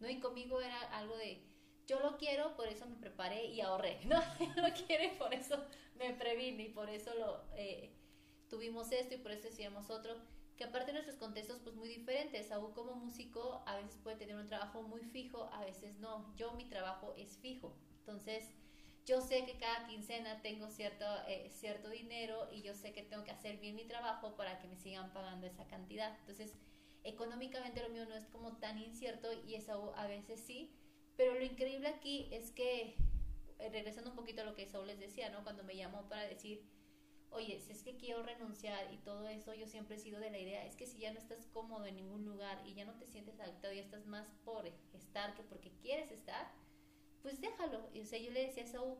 ¿no? Y conmigo era algo de yo lo quiero, por eso me preparé y ahorré, ¿no? lo quiere, por eso me previne y por eso lo eh, tuvimos esto y por eso decíamos otro, que aparte de nuestros contextos pues muy diferentes, aún como músico a veces puede tener un trabajo muy fijo, a veces no, yo mi trabajo es fijo, entonces yo sé que cada quincena tengo cierto, eh, cierto dinero y yo sé que tengo que hacer bien mi trabajo para que me sigan pagando esa cantidad. Entonces, económicamente lo mío no es como tan incierto y eso a veces sí, pero lo increíble aquí es que, eh, regresando un poquito a lo que Saúl les decía, ¿no? Cuando me llamó para decir, oye, si es que quiero renunciar y todo eso, yo siempre he sido de la idea, es que si ya no estás cómodo en ningún lugar y ya no te sientes adaptado y estás más por estar que porque quieres estar, pues déjalo. Y, o sea, yo le decía a Saúl,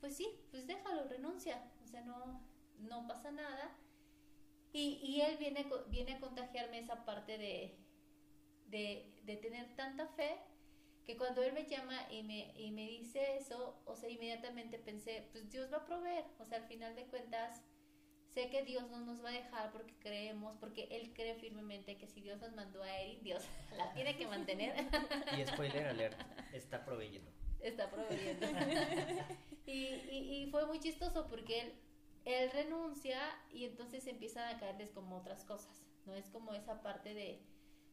pues sí, pues déjalo, renuncia. O sea, no, no pasa nada. Y, y él viene, viene a contagiarme esa parte de, de, de, tener tanta fe que cuando él me llama y me, y me dice eso, o sea, inmediatamente pensé, pues Dios va a proveer. O sea, al final de cuentas, sé que Dios no nos va a dejar porque creemos, porque Él cree firmemente que si Dios nos mandó a Erin, Dios la tiene que mantener. Y spoiler alert, está proveyendo está proveyendo. y, y, fue muy chistoso porque él, él renuncia y entonces empiezan a caerles como otras cosas, ¿no? Es como esa parte de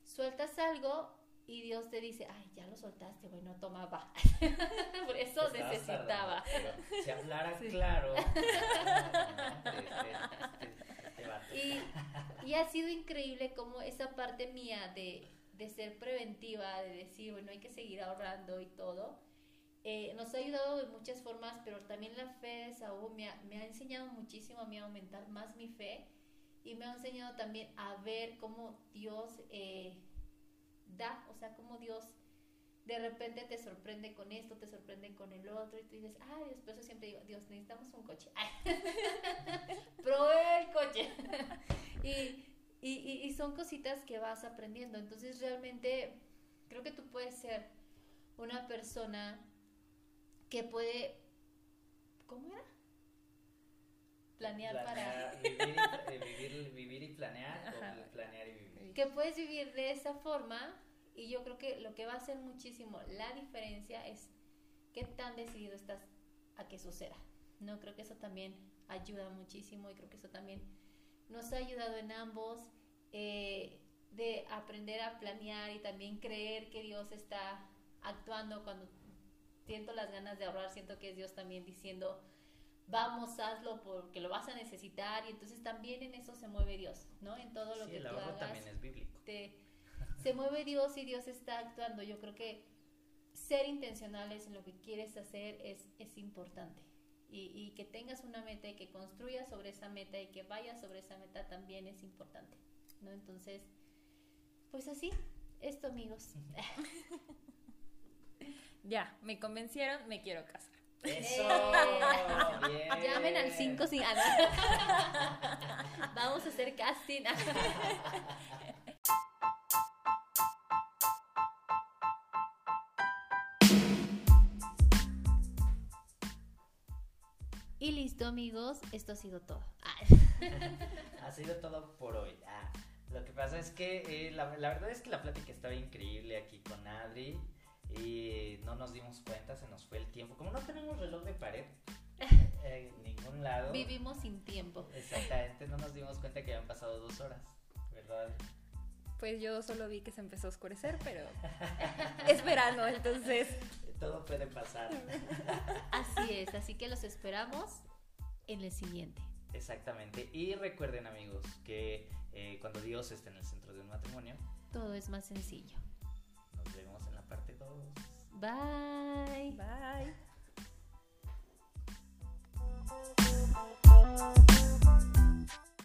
sueltas algo y Dios te dice, ay, ya lo soltaste, bueno, toma, va. Por eso necesitaba. si hablara claro. y, y ha sido increíble como esa parte mía de, de ser preventiva, de decir, bueno, hay que seguir ahorrando y todo, eh, nos ha ayudado de muchas formas, pero también la fe de Saúl me ha, me ha enseñado muchísimo a mí a aumentar más mi fe y me ha enseñado también a ver cómo Dios eh, da, o sea, cómo Dios de repente te sorprende con esto, te sorprende con el otro, y tú dices, ay, Dios, por eso siempre digo, Dios, necesitamos un coche. Probé el coche. y, y, y, son cositas que vas aprendiendo. Entonces, realmente, creo que tú puedes ser una persona que puede, ¿cómo era? Planear, para... Vivir y, eh, vivir, vivir y planear, o planear y vivir. Que puedes vivir de esa forma Y yo creo que lo que va a hacer muchísimo la diferencia es qué tan decidido estás a que suceda. No creo que eso también ayuda muchísimo y creo que eso también nos ha ayudado en ambos eh, de aprender a planear y también creer que Dios está actuando cuando siento las ganas de ahorrar, siento que es Dios también diciendo, vamos, hazlo porque lo vas a necesitar y entonces también en eso se mueve Dios, ¿no? En todo lo Sí, que el tú ahorro hagas. también es bíblico. te- se mueve Dios y Dios está actuando. Yo creo que ser intencionales en lo que quieres hacer es, es importante. Y, y que tengas una meta y que construyas sobre esa meta y que vayas sobre esa meta también es importante, ¿no? Entonces, pues así, esto amigos. Ya, me convencieron, me quiero casar. Eso, bien. Llamen al 5 sin... Vamos a hacer casting. Y listo amigos, esto ha sido todo. Ha sido todo por hoy. Ah, lo que pasa es que eh, la, la verdad es que la plática estaba increíble aquí con Adri y no nos dimos cuenta, se nos fue el tiempo. Como no tenemos reloj de pared eh, en ningún lado, Vivimos sin tiempo. exactamente, no nos dimos cuenta que habían pasado dos horas, ¿verdad? Pues yo solo vi que se empezó a oscurecer, pero es verano, entonces Todo puede pasar. Así es, así que los esperamos en el siguiente. Exactamente. Y recuerden amigos que eh, cuando Dios esté en el centro de un matrimonio, Todo es más sencillo. Nos vemos en la parte 2. Bye. bye.